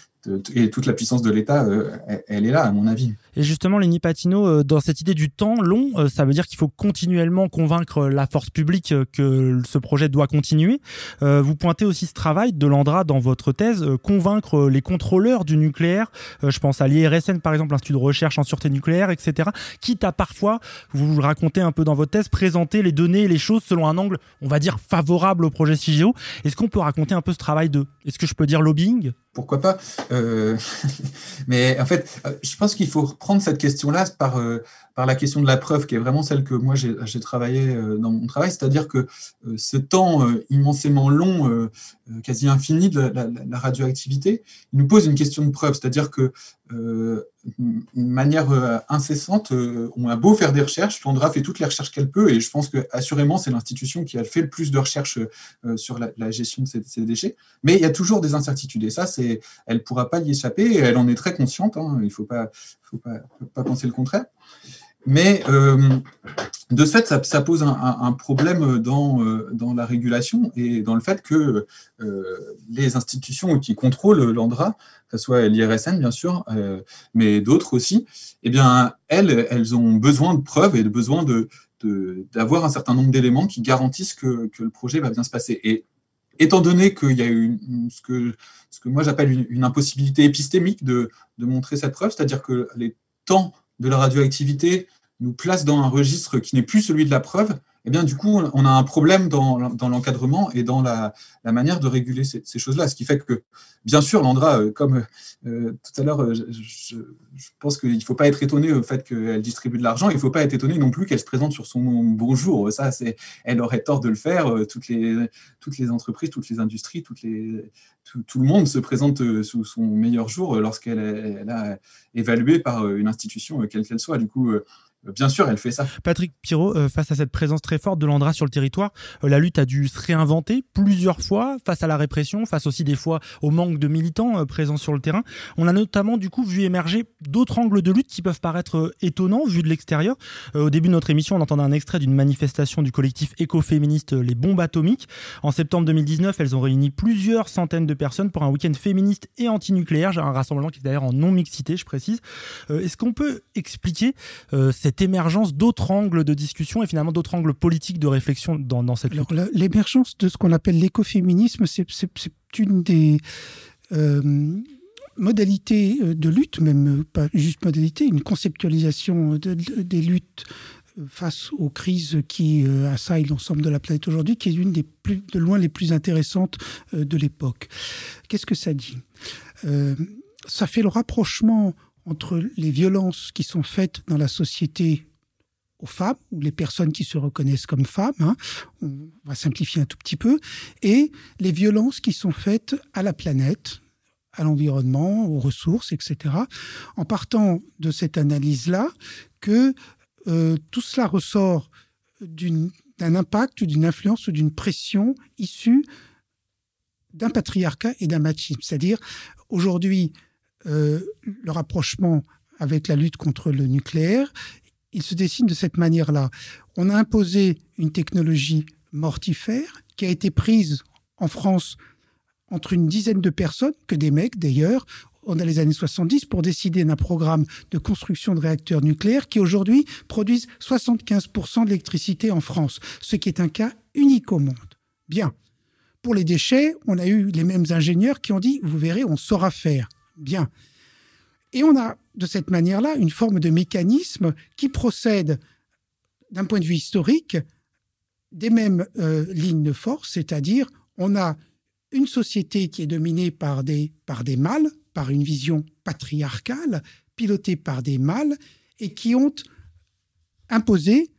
et toute la puissance de l'État, euh, elle est là, à mon avis.
Et justement, Lenny Patino, euh, dans cette idée du temps long, euh, ça veut dire qu'il faut continuellement convaincre la force publique que ce projet doit continuer. Vous pointez aussi ce travail de l'Andra dans votre thèse, convaincre les contrôleurs du nucléaire, je pense à l'IRSN par exemple, l'Institut de recherche en sûreté nucléaire, etc., quitte à parfois, vous le racontez un peu dans votre thèse, présenter les données et les choses selon un angle, on va dire, favorable au projet CIGEO. Est-ce qu'on peut raconter un peu ce travail de, est-ce que je peux dire lobbying?
Pourquoi pas euh, Mais en fait, euh, je pense qu'il faut reprendre cette question-là par, euh, par la question de la preuve, qui est vraiment celle que moi j'ai travaillé dans mon travail, c'est-à-dire que ce temps immensément long, quasi infini de la, radioactivité, il nous pose une question de preuve, c'est-à-dire que une manière incessante, on a beau faire des recherches, l'ANDRA fait toutes les recherches qu'elle peut, et je pense que assurément c'est l'institution qui a fait le plus de recherches sur la, gestion de ces, déchets, mais il y a toujours des incertitudes, et ça, elle ne pourra pas y échapper, et elle en est très consciente, hein, il ne faut pas, pas penser le contraire. Mais euh, de ce fait, ça, pose un, problème dans, euh, dans, la régulation et dans le fait que euh, les institutions qui contrôlent l'ANDRA, que ce soit l'IRSN bien sûr, mais d'autres aussi, eh bien, elles, elles ont besoin de preuves et de besoin de, d'avoir un certain nombre d'éléments qui garantissent que, que, le projet va bien se passer. Et étant donné qu'il y a eu ce, que, ce que moi j'appelle une, une, impossibilité épistémique de, de montrer cette preuve, c'est-à-dire que les temps de la radioactivité nous place dans un registre qui n'est plus celui de la preuve, eh bien, du coup, on a un problème dans, l'encadrement et dans la, manière de réguler ces, choses-là. Ce qui fait que, bien sûr, Landra, euh, comme euh, tout à l'heure, euh, je, pense qu'il ne faut pas être étonné au fait qu'elle distribue de l'argent. Il ne faut pas être étonné non plus qu'elle se présente sur son bonjour. Ça, elle aurait tort de le faire. Toutes les, entreprises, toutes les industries, tout, le monde se présente sous son meilleur jour lorsqu'elle est, a évalué par une institution, quelle qu'elle soit. Du coup, bien sûr, elle fait ça.
Patrick Pirot, euh, face à cette présence très forte de l'Andra sur le territoire, euh, la lutte a dû se réinventer plusieurs fois face à la répression, face aussi des fois au manque de militants euh, présents sur le terrain. On a notamment du coup vu émerger d'autres angles de lutte qui peuvent paraître étonnants vus de l'extérieur. au début de notre émission, on entendait un extrait d'une manifestation du collectif écoféministe Les Bombes Atomiques. En septembre 2019, elles ont réuni plusieurs centaines de personnes pour un week-end féministe et antinucléaire, un rassemblement qui est d'ailleurs en non-mixité, je précise. Est-ce qu'on peut expliquer cette émergence d'autres angles de discussion et finalement d'autres angles politiques de réflexion dans, cette lutte
L'émergence de ce qu'on appelle l'écoféminisme, c'est une des euh, modalités euh, de lutte, même pas juste modalité, une conceptualisation des luttes face aux crises qui euh, assaillent l'ensemble de la planète aujourd'hui, qui est une des plus, de loin les plus intéressantes de l'époque. Qu'est-ce que ça dit? Ça fait le rapprochement entre les violences qui sont faites dans la société aux femmes, ou les personnes qui se reconnaissent comme femmes, hein, on va simplifier un tout petit peu, et les violences qui sont faites à la planète, à l'environnement, aux ressources, etc., en partant de cette analyse-là, que euh, tout cela ressort d'un impact, d'une influence ou d'une pression issue d'un patriarcat et d'un machisme. C'est-à-dire, aujourd'hui, euh, le rapprochement avec la lutte contre le nucléaire, il se dessine de cette manière-là. On a imposé une technologie mortifère qui a été prise en France entre une dizaine de personnes, que des mecs d'ailleurs, on a les années 70 pour décider d'un programme de construction de réacteurs nucléaires qui aujourd'hui produisent 75% de l'électricité en France, ce qui est un cas unique au monde. Bien. Pour les déchets, on a eu les mêmes ingénieurs qui ont dit, vous verrez, on saura faire. Bien. Et on a de cette manière-là une forme de mécanisme qui procède d'un point de vue historique des mêmes euh, lignes de force, c'est-à-dire on a une société qui est dominée par des, par des mâles, par une vision patriarcale, pilotée par des mâles, et qui ont imposé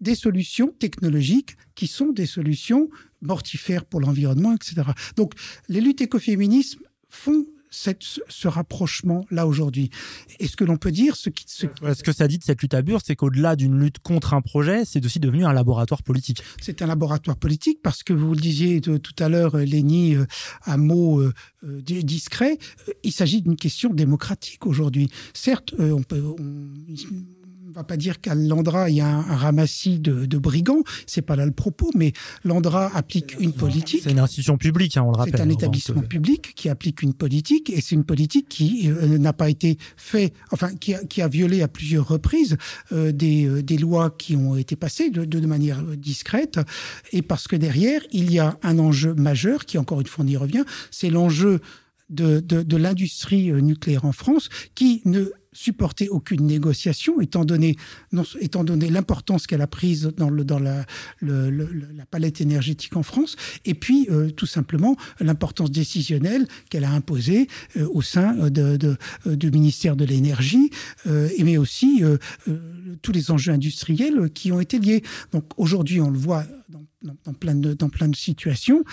des solutions technologiques qui sont des solutions mortifères pour l'environnement, etc. Donc les luttes écoféminismes font cette, ce rapprochement-là aujourd'hui. Et ce que l'on peut dire, ce, qui, ce...
ce que ça dit de cette lutte à Bure, c'est qu'au-delà d'une lutte contre un projet, c'est aussi devenu un laboratoire politique.
C'est un laboratoire politique parce que vous le disiez tout à l'heure, Léni, euh, un mot euh, euh, discret, il s'agit d'une question démocratique aujourd'hui. Certes, on peut... On, on va pas dire qu'à l'Andra, il y a un, un ramassis de, de brigands, c'est pas là le propos, mais l'Andra applique une politique.
C'est une institution publique, hein, on le rappelle.
C'est un établissement public qui applique une politique, et c'est une politique qui euh, n'a pas été fait, enfin, qui a, qui a, violé à plusieurs reprises euh, des, euh, des, lois qui ont été passées de, de, manière discrète, et parce que derrière, il y a un enjeu majeur, qui encore une fois on y revient, c'est l'enjeu de, de, de l'industrie nucléaire en France, qui ne supporter aucune négociation, étant donné, étant donné l'importance qu'elle a prise dans, le, dans la, la palette énergétique en France, et puis euh, tout simplement l'importance décisionnelle qu'elle a imposée euh, au sein de, de, euh, du ministère de l'énergie, et mais aussi tous les enjeux industriels qui ont été liés. Donc aujourd'hui, on le voit dans, plein de, situations,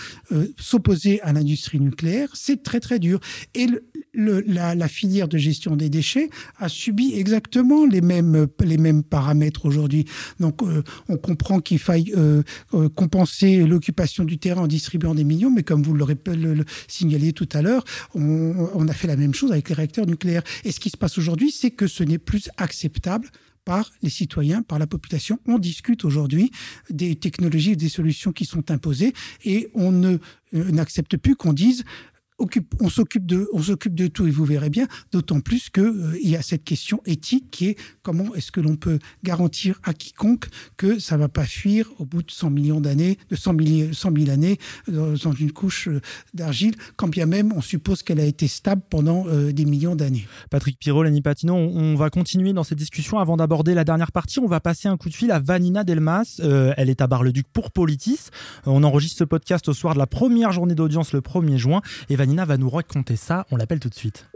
s'opposer à l'industrie nucléaire, c'est très très dur. Et la, filière de gestion des déchets a subi exactement les mêmes, les mêmes paramètres aujourd'hui. Donc, euh, on comprend qu'il faille euh, euh, compenser l'occupation du terrain en distribuant des millions, mais comme vous le, le signalé tout à l'heure, on a fait la même chose avec les réacteurs nucléaires. Et ce qui se passe aujourd'hui, c'est que ce n'est plus acceptable par les citoyens, par la population. On discute aujourd'hui des technologies et des solutions qui sont imposées et on ne n'accepte plus qu'on dise on s'occupe de, tout et vous verrez bien, d'autant plus que euh, il y a cette question éthique qui est comment est-ce que l'on peut garantir à quiconque que ça va pas fuir au bout de 100 millions d'années, de 100 000, 100 000 années euh, dans une couche euh, d'argile, quand bien même on suppose qu'elle a été stable pendant euh, des millions d'années.
Patrick Pirot, Lenny Patino, on, on, va continuer dans cette discussion avant d'aborder la dernière partie. On va passer un coup de fil à Vanina Delmas. Elle est à Bar-le-Duc pour Politis. On enregistre ce podcast au soir de la première journée d'audience le 1er juin Vanina va nous raconter ça. On l'appelle tout de suite.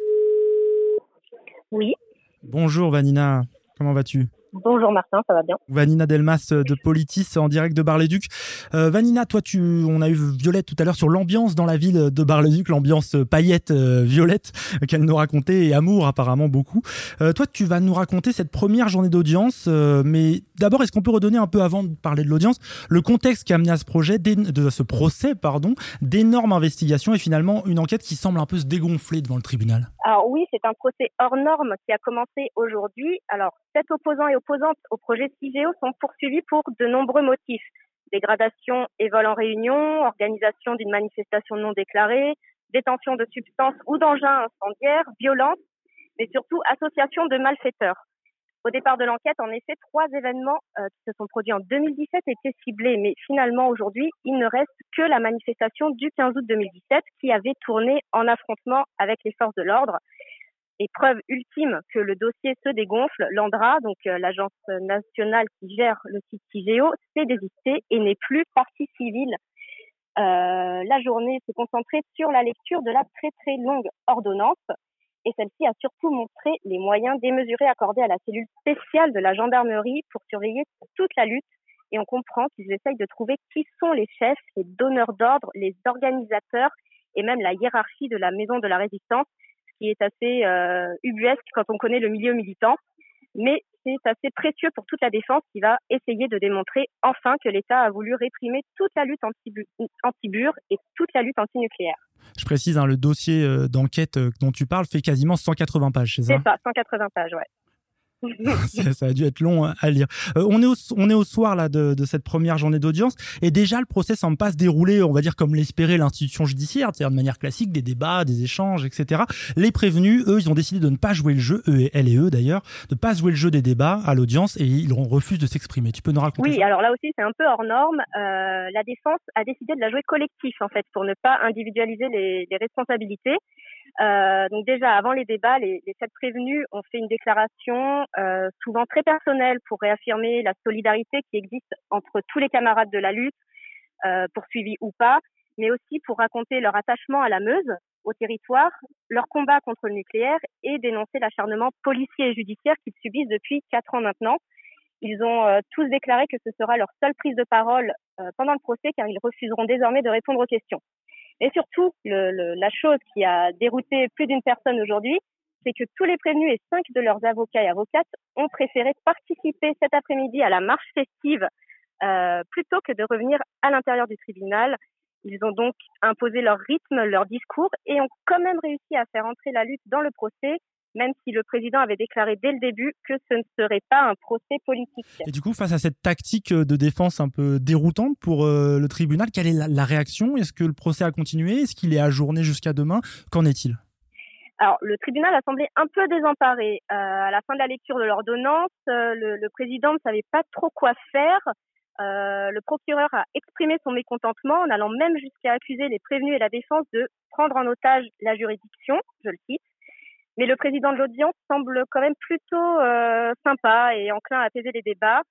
Oui.
Bonjour Vanina, comment vas-tu?
Bonjour Martin, ça va bien.
Vanina Delmas de Politis en direct de Bar-le-Duc. Euh, Vanina, toi, tu, on a eu Violette tout à l'heure sur l'ambiance dans la ville de Bar-le-Duc, l'ambiance paillette euh, violette euh, qu'elle nous racontait et amour apparemment beaucoup. Euh, toi, tu vas nous raconter cette première journée d'audience, euh, mais d'abord, est-ce qu'on peut redonner un peu avant de parler de l'audience le contexte qui a amené à ce projet, de ce procès, pardon, d'énormes investigations et finalement une enquête qui semble un peu se dégonfler devant le tribunal?
Alors oui, c'est un procès hors norme qui a commencé aujourd'hui. Alors sept opposants et opposantes au projet CIGEO sont poursuivis pour de nombreux motifs. Dégradation et vol en réunion, organisation d'une manifestation non déclarée, détention de substances ou d'engins incendiaires, violence, mais surtout association de malfaiteurs. Au départ de l'enquête, en effet, trois événements euh, qui se sont produits en 2017 étaient ciblés, mais finalement aujourd'hui, il ne reste que la manifestation du 15 août 2017 qui avait tourné en affrontement avec les forces de l'ordre. Et preuve ultime que le dossier se dégonfle, l'ANDRA, donc euh, l'agence nationale qui gère le site CIGEO, s'est désistée et n'est plus partie civile. Euh, la journée s'est concentrée sur la lecture de la très très longue ordonnance et celle-ci a surtout montré les moyens démesurés accordés à la cellule spéciale de la gendarmerie pour surveiller toute la lutte. Et on comprend qu'ils essayent de trouver qui sont les chefs, les donneurs d'ordre, les organisateurs et même la hiérarchie de la maison de la résistance, ce qui est assez euh, ubuesque quand on connaît le milieu militant. Mais c'est assez précieux pour toute la défense qui va essayer de démontrer enfin que l'État a voulu réprimer toute la lutte anti-bure et toute la lutte anti-nucléaire.
Je précise, hein, le dossier euh, d'enquête euh, dont tu parles fait quasiment 180 pages, c'est ça?
C'est ça, 180 pages, ouais.
ça a dû être long à lire. Euh, on, est au, on est au soir là de, de cette première journée d'audience et déjà le procès semble pas se dérouler, on va dire comme l'espérait l'institution judiciaire, c'est-à-dire de manière classique, des débats, des échanges, etc. Les prévenus, eux, ils ont décidé de ne pas jouer le jeu, eux et elle et eux d'ailleurs, de pas jouer le jeu des débats à l'audience et ils refusent de s'exprimer. Tu peux nous raconter
Oui, alors là aussi c'est un peu hors norme. Euh, la défense a décidé de la jouer collectif en fait pour ne pas individualiser les, les responsabilités. Euh, donc déjà avant les débats, les, sept prévenus ont fait une déclaration euh, souvent très personnelle pour réaffirmer la solidarité qui existe entre tous les camarades de la lutte, euh, poursuivis ou pas. mais aussi pour raconter leur attachement à la Meuse, au territoire, leur combat contre le nucléaire et dénoncer l'acharnement policier et judiciaire qu'ils subissent depuis quatre ans maintenant. Ils ont tous déclaré que ce sera leur seule prise de parole pendant le procès car ils refuseront désormais de répondre aux questions. Et surtout, le, la chose qui a dérouté plus d'une personne aujourd'hui, c'est que tous les prévenus et cinq de leurs avocats et avocates ont préféré participer cet après-midi à la marche festive euh, plutôt que de revenir à l'intérieur du tribunal. Ils ont donc imposé leur rythme, leur discours et ont quand même réussi à faire entrer la lutte dans le procès, même si le président avait déclaré dès le début que ce ne serait pas un procès politique.
Et du coup, face à cette tactique de défense un peu déroutante pour euh, le tribunal, quelle est la, réaction? Est-ce que le procès a continué? Est-ce qu'il est ajourné jusqu'à demain? Qu'en est-il?
Alors, le tribunal a semblé un peu désemparé. Euh, à la fin de la lecture de l'ordonnance, euh, le, le, président ne savait pas trop quoi faire. Euh, le procureur a exprimé son mécontentement en allant même jusqu'à accuser les prévenus et la défense de prendre en otage la juridiction, je le cite. Mais le président de l'audience semble quand même plutôt euh, sympa et enclin à apaiser les débats.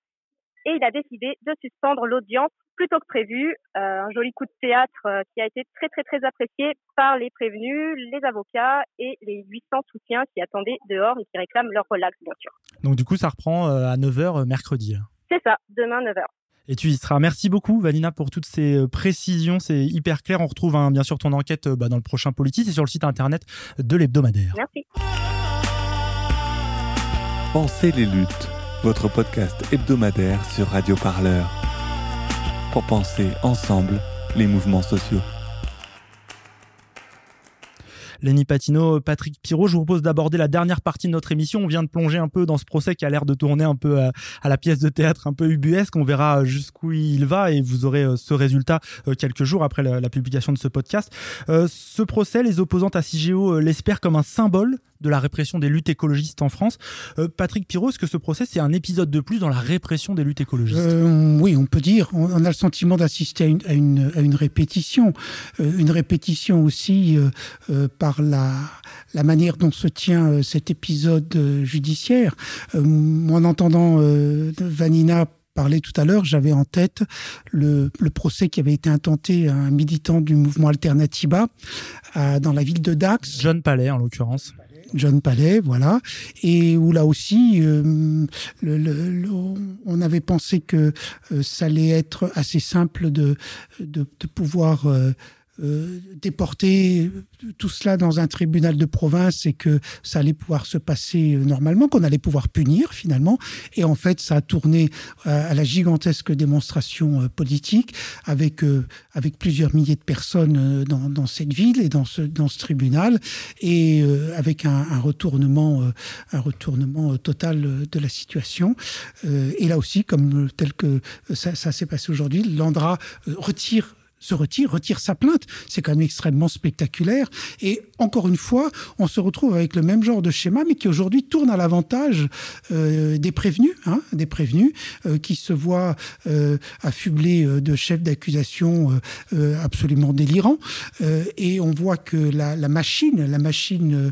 Et il a décidé de suspendre l'audience plutôt que prévu. Euh, un joli coup de théâtre euh, qui a été très très très apprécié par les prévenus, les avocats et les 800 soutiens qui attendaient dehors et qui réclament leur relax bien sûr.
Donc du coup ça reprend à 9h mercredi.
C'est ça, demain 9h.
Et tu y seras. Merci beaucoup, Vanina, pour toutes ces euh, précisions. C'est hyper clair. On retrouve hein, bien sûr ton enquête euh, bah, dans le prochain Politis et sur le site internet de l'hebdomadaire.
Merci.
Pensez les luttes, votre podcast hebdomadaire sur Radio Parleur. Pour penser ensemble les mouvements sociaux.
Lenny Patino, Patrick Pirot. Je vous propose d'aborder la dernière partie de notre émission. On vient de plonger un peu dans ce procès qui a l'air de tourner un peu à, la pièce de théâtre un peu ubuesque. On verra jusqu'où il va et vous aurez euh, ce résultat euh, quelques jours après la, publication de ce podcast. Euh, ce procès, les opposantes à CIGEO l'espèrent comme un symbole de la répression des luttes écologistes en France. Euh, Patrick Pirot, est-ce que ce procès, c'est un épisode de plus dans la répression des luttes écologistes?
Euh, Oui, on peut dire. On, a le sentiment d'assister à une, à, une, répétition. Euh, une répétition aussi par la, la manière dont se tient cet épisode judiciaire. en entendant Vanina parler tout à l'heure, j'avais en tête le, le, procès qui avait été intenté à un militant du mouvement Alternatiba dans la ville de Dax.
John Palais, en l'occurrence.
John Palais, voilà, et où là aussi, euh, on avait pensé que euh, ça allait être assez simple de, de, de pouvoir euh, euh, déporter tout cela dans un tribunal de province et que ça allait pouvoir se passer normalement, qu'on allait pouvoir punir finalement. Et en fait, ça a tourné à la gigantesque démonstration euh, politique avec euh, avec plusieurs milliers de personnes dans, cette ville et dans ce dans ce tribunal et avec un, un, retournement un retournement total de la situation. Et là aussi, comme tel que ça, ça s'est passé aujourd'hui, Landra retire se retire, retire sa plainte. C'est quand même extrêmement spectaculaire. Et encore une fois, on se retrouve avec le même genre de schéma, mais qui aujourd'hui tourne à l'avantage euh, des prévenus, hein, des prévenus euh, qui se voient euh, affublés de chefs d'accusation absolument délirants. et on voit que la, la machine, la machine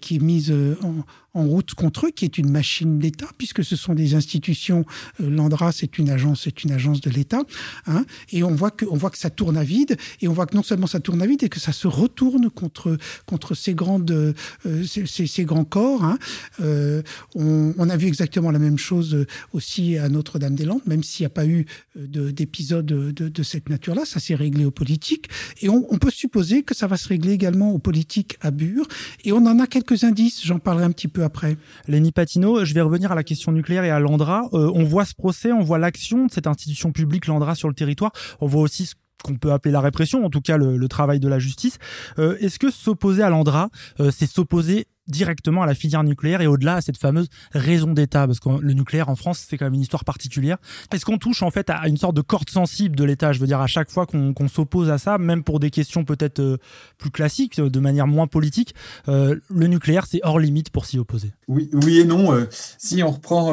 qui est mise en en route contre eux, qui est une machine d'État, puisque ce sont des institutions. Euh, L'Andra, c'est une agence, c'est une agence de l'État, hein, et on voit que, on voit que ça tourne à vide, et on voit que non seulement ça tourne à vide, et que ça se retourne contre contre ces grandes, euh, ces, ces, grands corps. Hein. Euh, on, a vu exactement la même chose aussi à Notre-Dame-des-Landes, même s'il n'y a pas eu d'épisode de, de, de, cette nature-là, ça s'est réglé aux politiques, et on, on peut supposer que ça va se régler également aux politiques à Bure, et on en a quelques indices. J'en parlerai un petit peu après.
Lenny Patino, je vais revenir à la question nucléaire et à Landra. Euh, on voit ce procès, on voit l'action de cette institution publique Landra sur le territoire. On voit aussi ce qu'on peut appeler la répression, en tout cas le, travail de la justice. Euh, est-ce que s'opposer à Landra, euh, c'est s'opposer directement à la filière nucléaire et au-delà à cette fameuse raison d'État, parce que le nucléaire en France, c'est quand même une histoire particulière. Est-ce qu'on touche en fait à une sorte de corde sensible de l'État? Je veux dire, à chaque fois qu'on s'oppose à ça, même pour des questions peut-être euh, plus classiques, de manière moins politique, euh, le nucléaire, c'est hors limite pour s'y opposer.
Oui, oui et non. Euh, si on reprend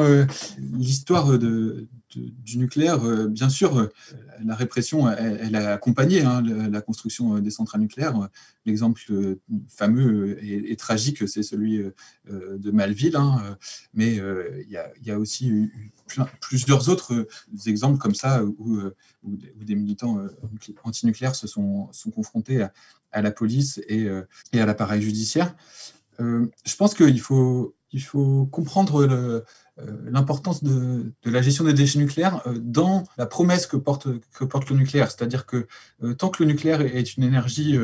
l'histoire de du nucléaire, euh, bien sûr, euh, la répression, elle, a accompagné hein, la construction des centrales nucléaires. L'exemple fameux et, tragique, c'est celui de Malville, hein, mais il y, a aussi eu plusieurs autres exemples comme ça où, des militants antinucléaires se sont, confrontés à, la police et, à l'appareil judiciaire. je pense qu'il faut, comprendre le, euh, l'importance de, la gestion des déchets nucléaires euh, dans la promesse que porte, que porte le nucléaire. C'est-à-dire que euh, tant que le nucléaire est une énergie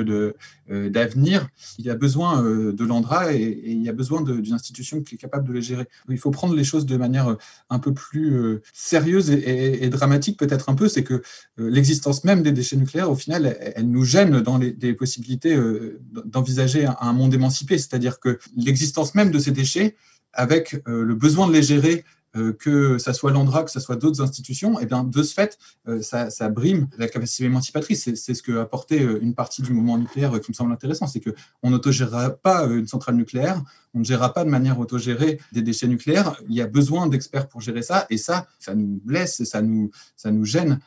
d'avenir, il y a besoin de l'ANDRA et, il y a besoin d'une institution qui est capable de les gérer. Il faut prendre les choses de manière un peu plus sérieuse et, dramatique, peut-être un peu, c'est que l'existence même des déchets nucléaires, au final, elle, nous gêne dans les, possibilités d'envisager un monde émancipé. C'est-à-dire que l'existence même de ces déchets, avec euh, le besoin de les gérer euh, que ça soit l'ANDRA, que ce soit d'autres institutions, et eh bien de ce fait, euh, ça, brime la capacité émancipatrice. C'est ce que apportait une partie du mouvement nucléaire qui me semble intéressant, c'est qu'on n'autogérera pas une centrale nucléaire, on ne gérera pas de manière autogérée des déchets nucléaires. Il y a besoin d'experts pour gérer ça, et ça, ça nous blesse, ça nous, ça nous gêne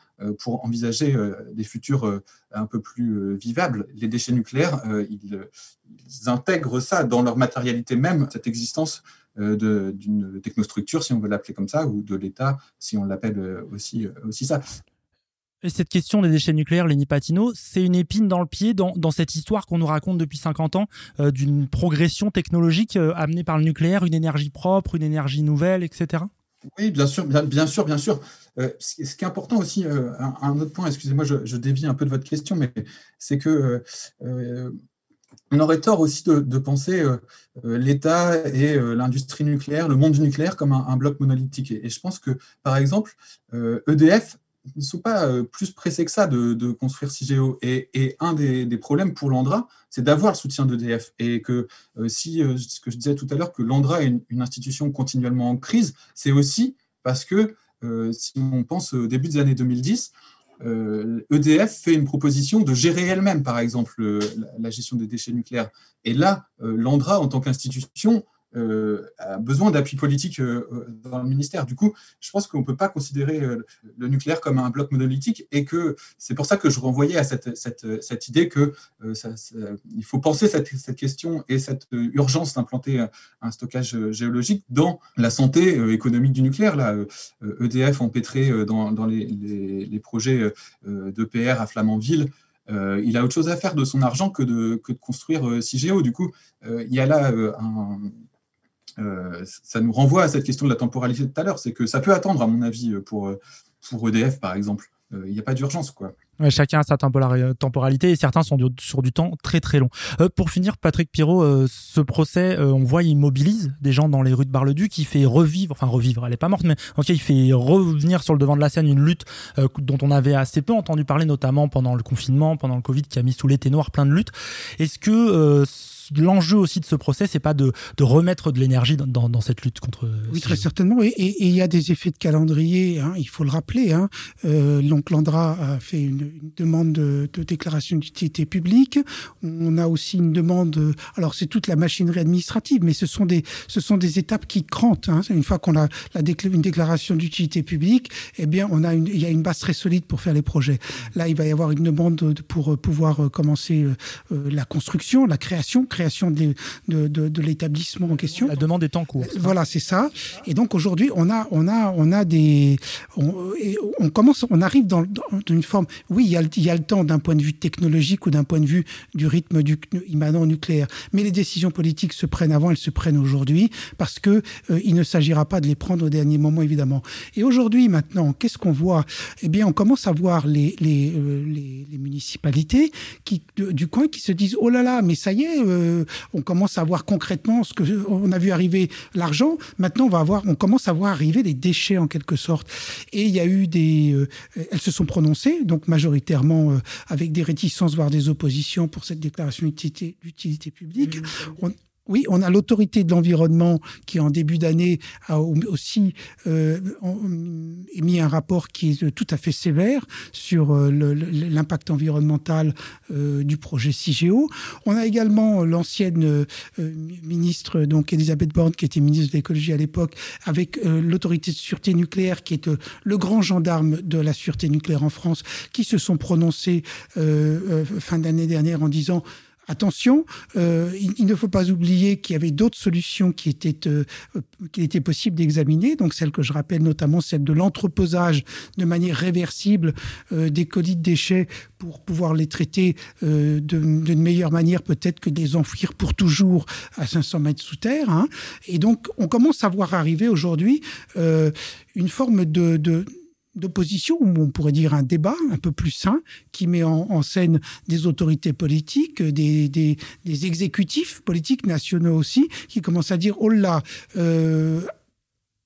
pour envisager des futurs un peu plus vivables. Les déchets nucléaires, ils, ils intègrent ça dans leur matérialité même, cette existence d'une technostructure, si on veut l'appeler comme ça, ou de l'État, si on l'appelle euh, aussi, euh, aussi ça.
Et cette question des déchets nucléaires, Lenny Patino, c'est une épine dans le pied dans, dans cette histoire qu'on nous raconte depuis 50 ans d'une progression technologique amenée par le nucléaire, une énergie propre, une énergie nouvelle, etc.
Oui, bien sûr, bien, sûr, bien sûr. ce qui est important aussi, un, autre point, excusez-moi, je, je, dévie un peu de votre question, mais c'est que on aurait tort aussi de, penser euh, euh, l'État et euh, l'industrie nucléaire, le monde nucléaire comme un, bloc monolithique. Et, je pense que, par exemple, EDF e ne sont pas plus pressés que ça de, construire CIGEO. Et, un des, problèmes pour l'ANDRA, c'est d'avoir le soutien d'EDF. Et que si, ce que je disais tout à l'heure, que l'ANDRA est une, institution continuellement en crise, c'est aussi parce que, si on pense au début des années 2010, EDF euh, e fait une proposition de gérer elle-même, par exemple, la gestion des déchets nucléaires. Et là, euh, l'ANDRA, en tant qu'institution, a besoin d'appui politique euh, euh, dans le ministère. Du coup, je pense qu'on ne peut pas considérer le nucléaire comme un bloc monolithique et que c'est pour ça que je renvoyais à cette, cette, cette idée que il faut penser cette, cette, question et cette urgence d'implanter un stockage géologique dans la santé économique du nucléaire. Là, EDF e empêtré dans, dans les, les, projets d'EPR à Flamanville. il a autre chose à faire de son argent que de, que de construire CIGEO. Du coup, il y a là un, euh, ça nous renvoie à cette question de la temporalité de tout à l'heure, c'est que ça peut attendre, à mon avis, pour, euh, pour EDF, par exemple. Euh, il n'y a pas d'urgence, quoi.
chacun a sa temporalité et certains sont sur du temps très très long. pour finir, Patrick Pirot, ce procès, on voit, il mobilise des gens dans les rues de Bar-le-Duc, il fait revivre, enfin revivre, elle est pas morte, mais en il fait revenir sur le devant de la scène une lutte dont on avait assez peu entendu parler, notamment pendant le confinement, pendant le Covid, qui a mis sous les ténoirs plein de luttes. Est-ce que l'enjeu aussi de ce procès, c'est pas de, remettre de l'énergie dans, cette lutte contre.
Oui, très certainement. Et il y a des effets de calendrier, hein, il faut le rappeler. Hein. Euh, donc l'Andra a fait une, demande de, déclaration d'utilité publique. On a aussi une demande. Alors c'est toute la machinerie administrative, mais ce sont des ce sont des étapes qui crantent. Hein. Une fois qu'on a la une déclaration d'utilité publique, eh bien on a une, il y a une base très solide pour faire les projets. Là, il va y avoir une demande pour pouvoir commencer euh, la construction, la création création de, de, l'établissement en question.
La demande est en cours.
Voilà, c'est ça. Et donc aujourd'hui, on a, on a, on a des, on, commence, on arrive dans, une forme. Oui, il y a, il y a le temps d'un point de vue technologique ou d'un point de vue du rythme du immanent nucléaire, mais les décisions politiques se prennent avant, elles se prennent aujourd'hui parce que euh, il ne s'agira pas de les prendre au dernier moment, évidemment. Et aujourd'hui, maintenant, qu'est-ce qu'on voit? Eh bien, on commence à voir les les, euh, les, municipalités qui du coin qui se disent oh là là, mais ça y est. Euh, on commence à voir concrètement ce que on a vu arriver l'argent. Maintenant, on va avoir, on commence à voir arriver des déchets en quelque sorte. Et il y a eu des, euh, elles se sont prononcées, donc majoritairement euh, avec des réticences voire des oppositions pour cette déclaration d'utilité publique. Oui, on a l'autorité de l'environnement qui, en début d'année, a aussi euh, émis un rapport qui est tout à fait sévère sur euh, l'impact environnemental euh, du projet CIGEO. On a également l'ancienne ministre, donc Elisabeth Borne, qui était ministre de l'écologie à l'époque, avec l'autorité de sûreté nucléaire, qui est le grand gendarme de la sûreté nucléaire en France, qui se sont prononcés fin d'année dernière en disant Attention, euh, il, ne faut pas oublier qu'il y avait d'autres solutions qui étaient euh, qu'il était possible d'examiner. Donc celle que je rappelle notamment, celle de l'entreposage de manière réversible euh, des colis de déchets pour pouvoir les traiter d'une meilleure manière peut-être que de les enfouir pour toujours à 500 mètres sous terre. Hein. Et donc on commence à voir arriver aujourd'hui une forme de d'opposition, ou on pourrait dire un débat un peu plus sain, qui met en, scène des autorités politiques, des, exécutifs politiques nationaux aussi, qui commencent à dire, oh là, euh,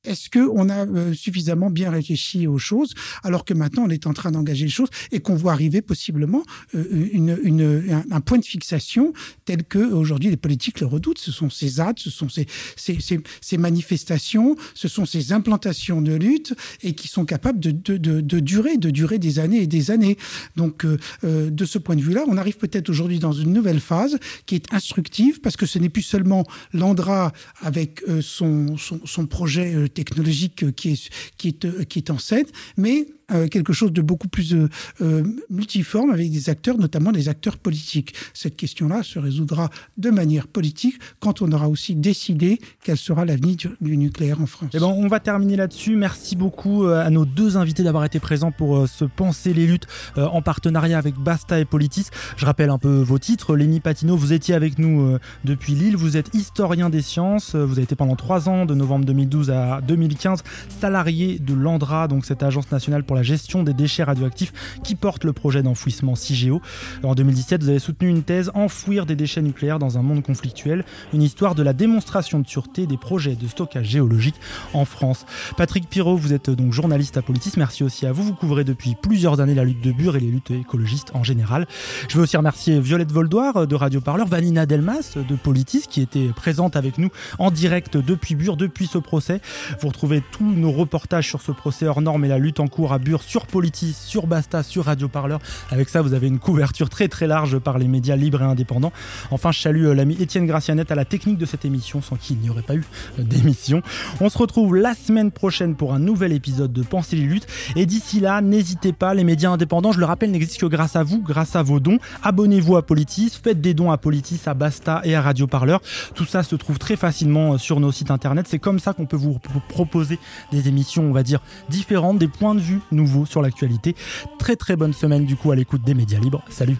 est-ce qu'on a euh, suffisamment bien réfléchi aux choses alors que maintenant on est en train d'engager les choses et qu'on voit arriver possiblement euh, une, une, un, point de fixation tel que aujourd'hui les politiques le redoutent. Ce sont ces ZAD, ce sont ces, ces, ces, manifestations, ce sont ces implantations de lutte et qui sont capables de, de, de, de durer, de durer des années et des années. Donc euh, de ce point de vue-là, on arrive peut-être aujourd'hui dans une nouvelle phase qui est instructive parce que ce n'est plus seulement l'Andra avec son, son, son projet technologique qui est, qui est, qui est en scène, mais euh, quelque chose de beaucoup plus euh, euh, multiforme avec des acteurs, notamment des acteurs politiques. Cette question-là se résoudra de manière politique quand on aura aussi décidé quel sera l'avenir du, nucléaire en France.
Et eh ben, on va terminer là-dessus. Merci beaucoup à nos deux invités d'avoir été présents pour se penser les luttes en partenariat avec Basta et Politis. Je rappelle un peu vos titres. Lémi Patino, vous étiez avec nous depuis Lille. Vous êtes historien des sciences. Vous avez été pendant trois ans, de novembre 2012 à 2015, salarié de l'ANDRA, donc cette agence nationale pour la gestion des déchets radioactifs qui porte le projet d'enfouissement CIGEO. En 2017, vous avez soutenu une thèse Enfouir des déchets nucléaires dans un monde conflictuel, une histoire de la démonstration de sûreté des projets de stockage géologique en France. Patrick Pirot, vous êtes donc journaliste à Politis. Merci aussi à vous. Vous couvrez depuis plusieurs années la lutte de Bure et les luttes écologistes en général. Je veux aussi remercier Violette Voldoir de Radio Parleur, Vanina Delmas de Politis qui était présente avec nous en direct depuis Bure, depuis ce procès. Vous retrouvez tous nos reportages sur ce procès hors norme et la lutte en cours à Sur Politis, sur Basta, sur Radio Parleur. Avec ça, vous avez une couverture très très large par les médias libres et indépendants. Enfin, je salue euh, l'ami Étienne Gracianet à la technique de cette émission, sans qui il n'y aurait pas eu euh, d'émission. On se retrouve la semaine prochaine pour un nouvel épisode de Pensez les luttes. Et d'ici là, n'hésitez pas, les médias indépendants, je le rappelle, n'existent que grâce à vous, grâce à vos dons. Abonnez-vous à Politis, faites des dons à Politis, à Basta et à Radio Parleur. Tout ça se trouve très facilement euh, sur nos sites internet. C'est comme ça qu'on peut vous proposer des émissions, on va dire, différentes, des points de vue nouveau sur l'actualité. Très très bonne semaine du coup à l'écoute des médias libres. Salut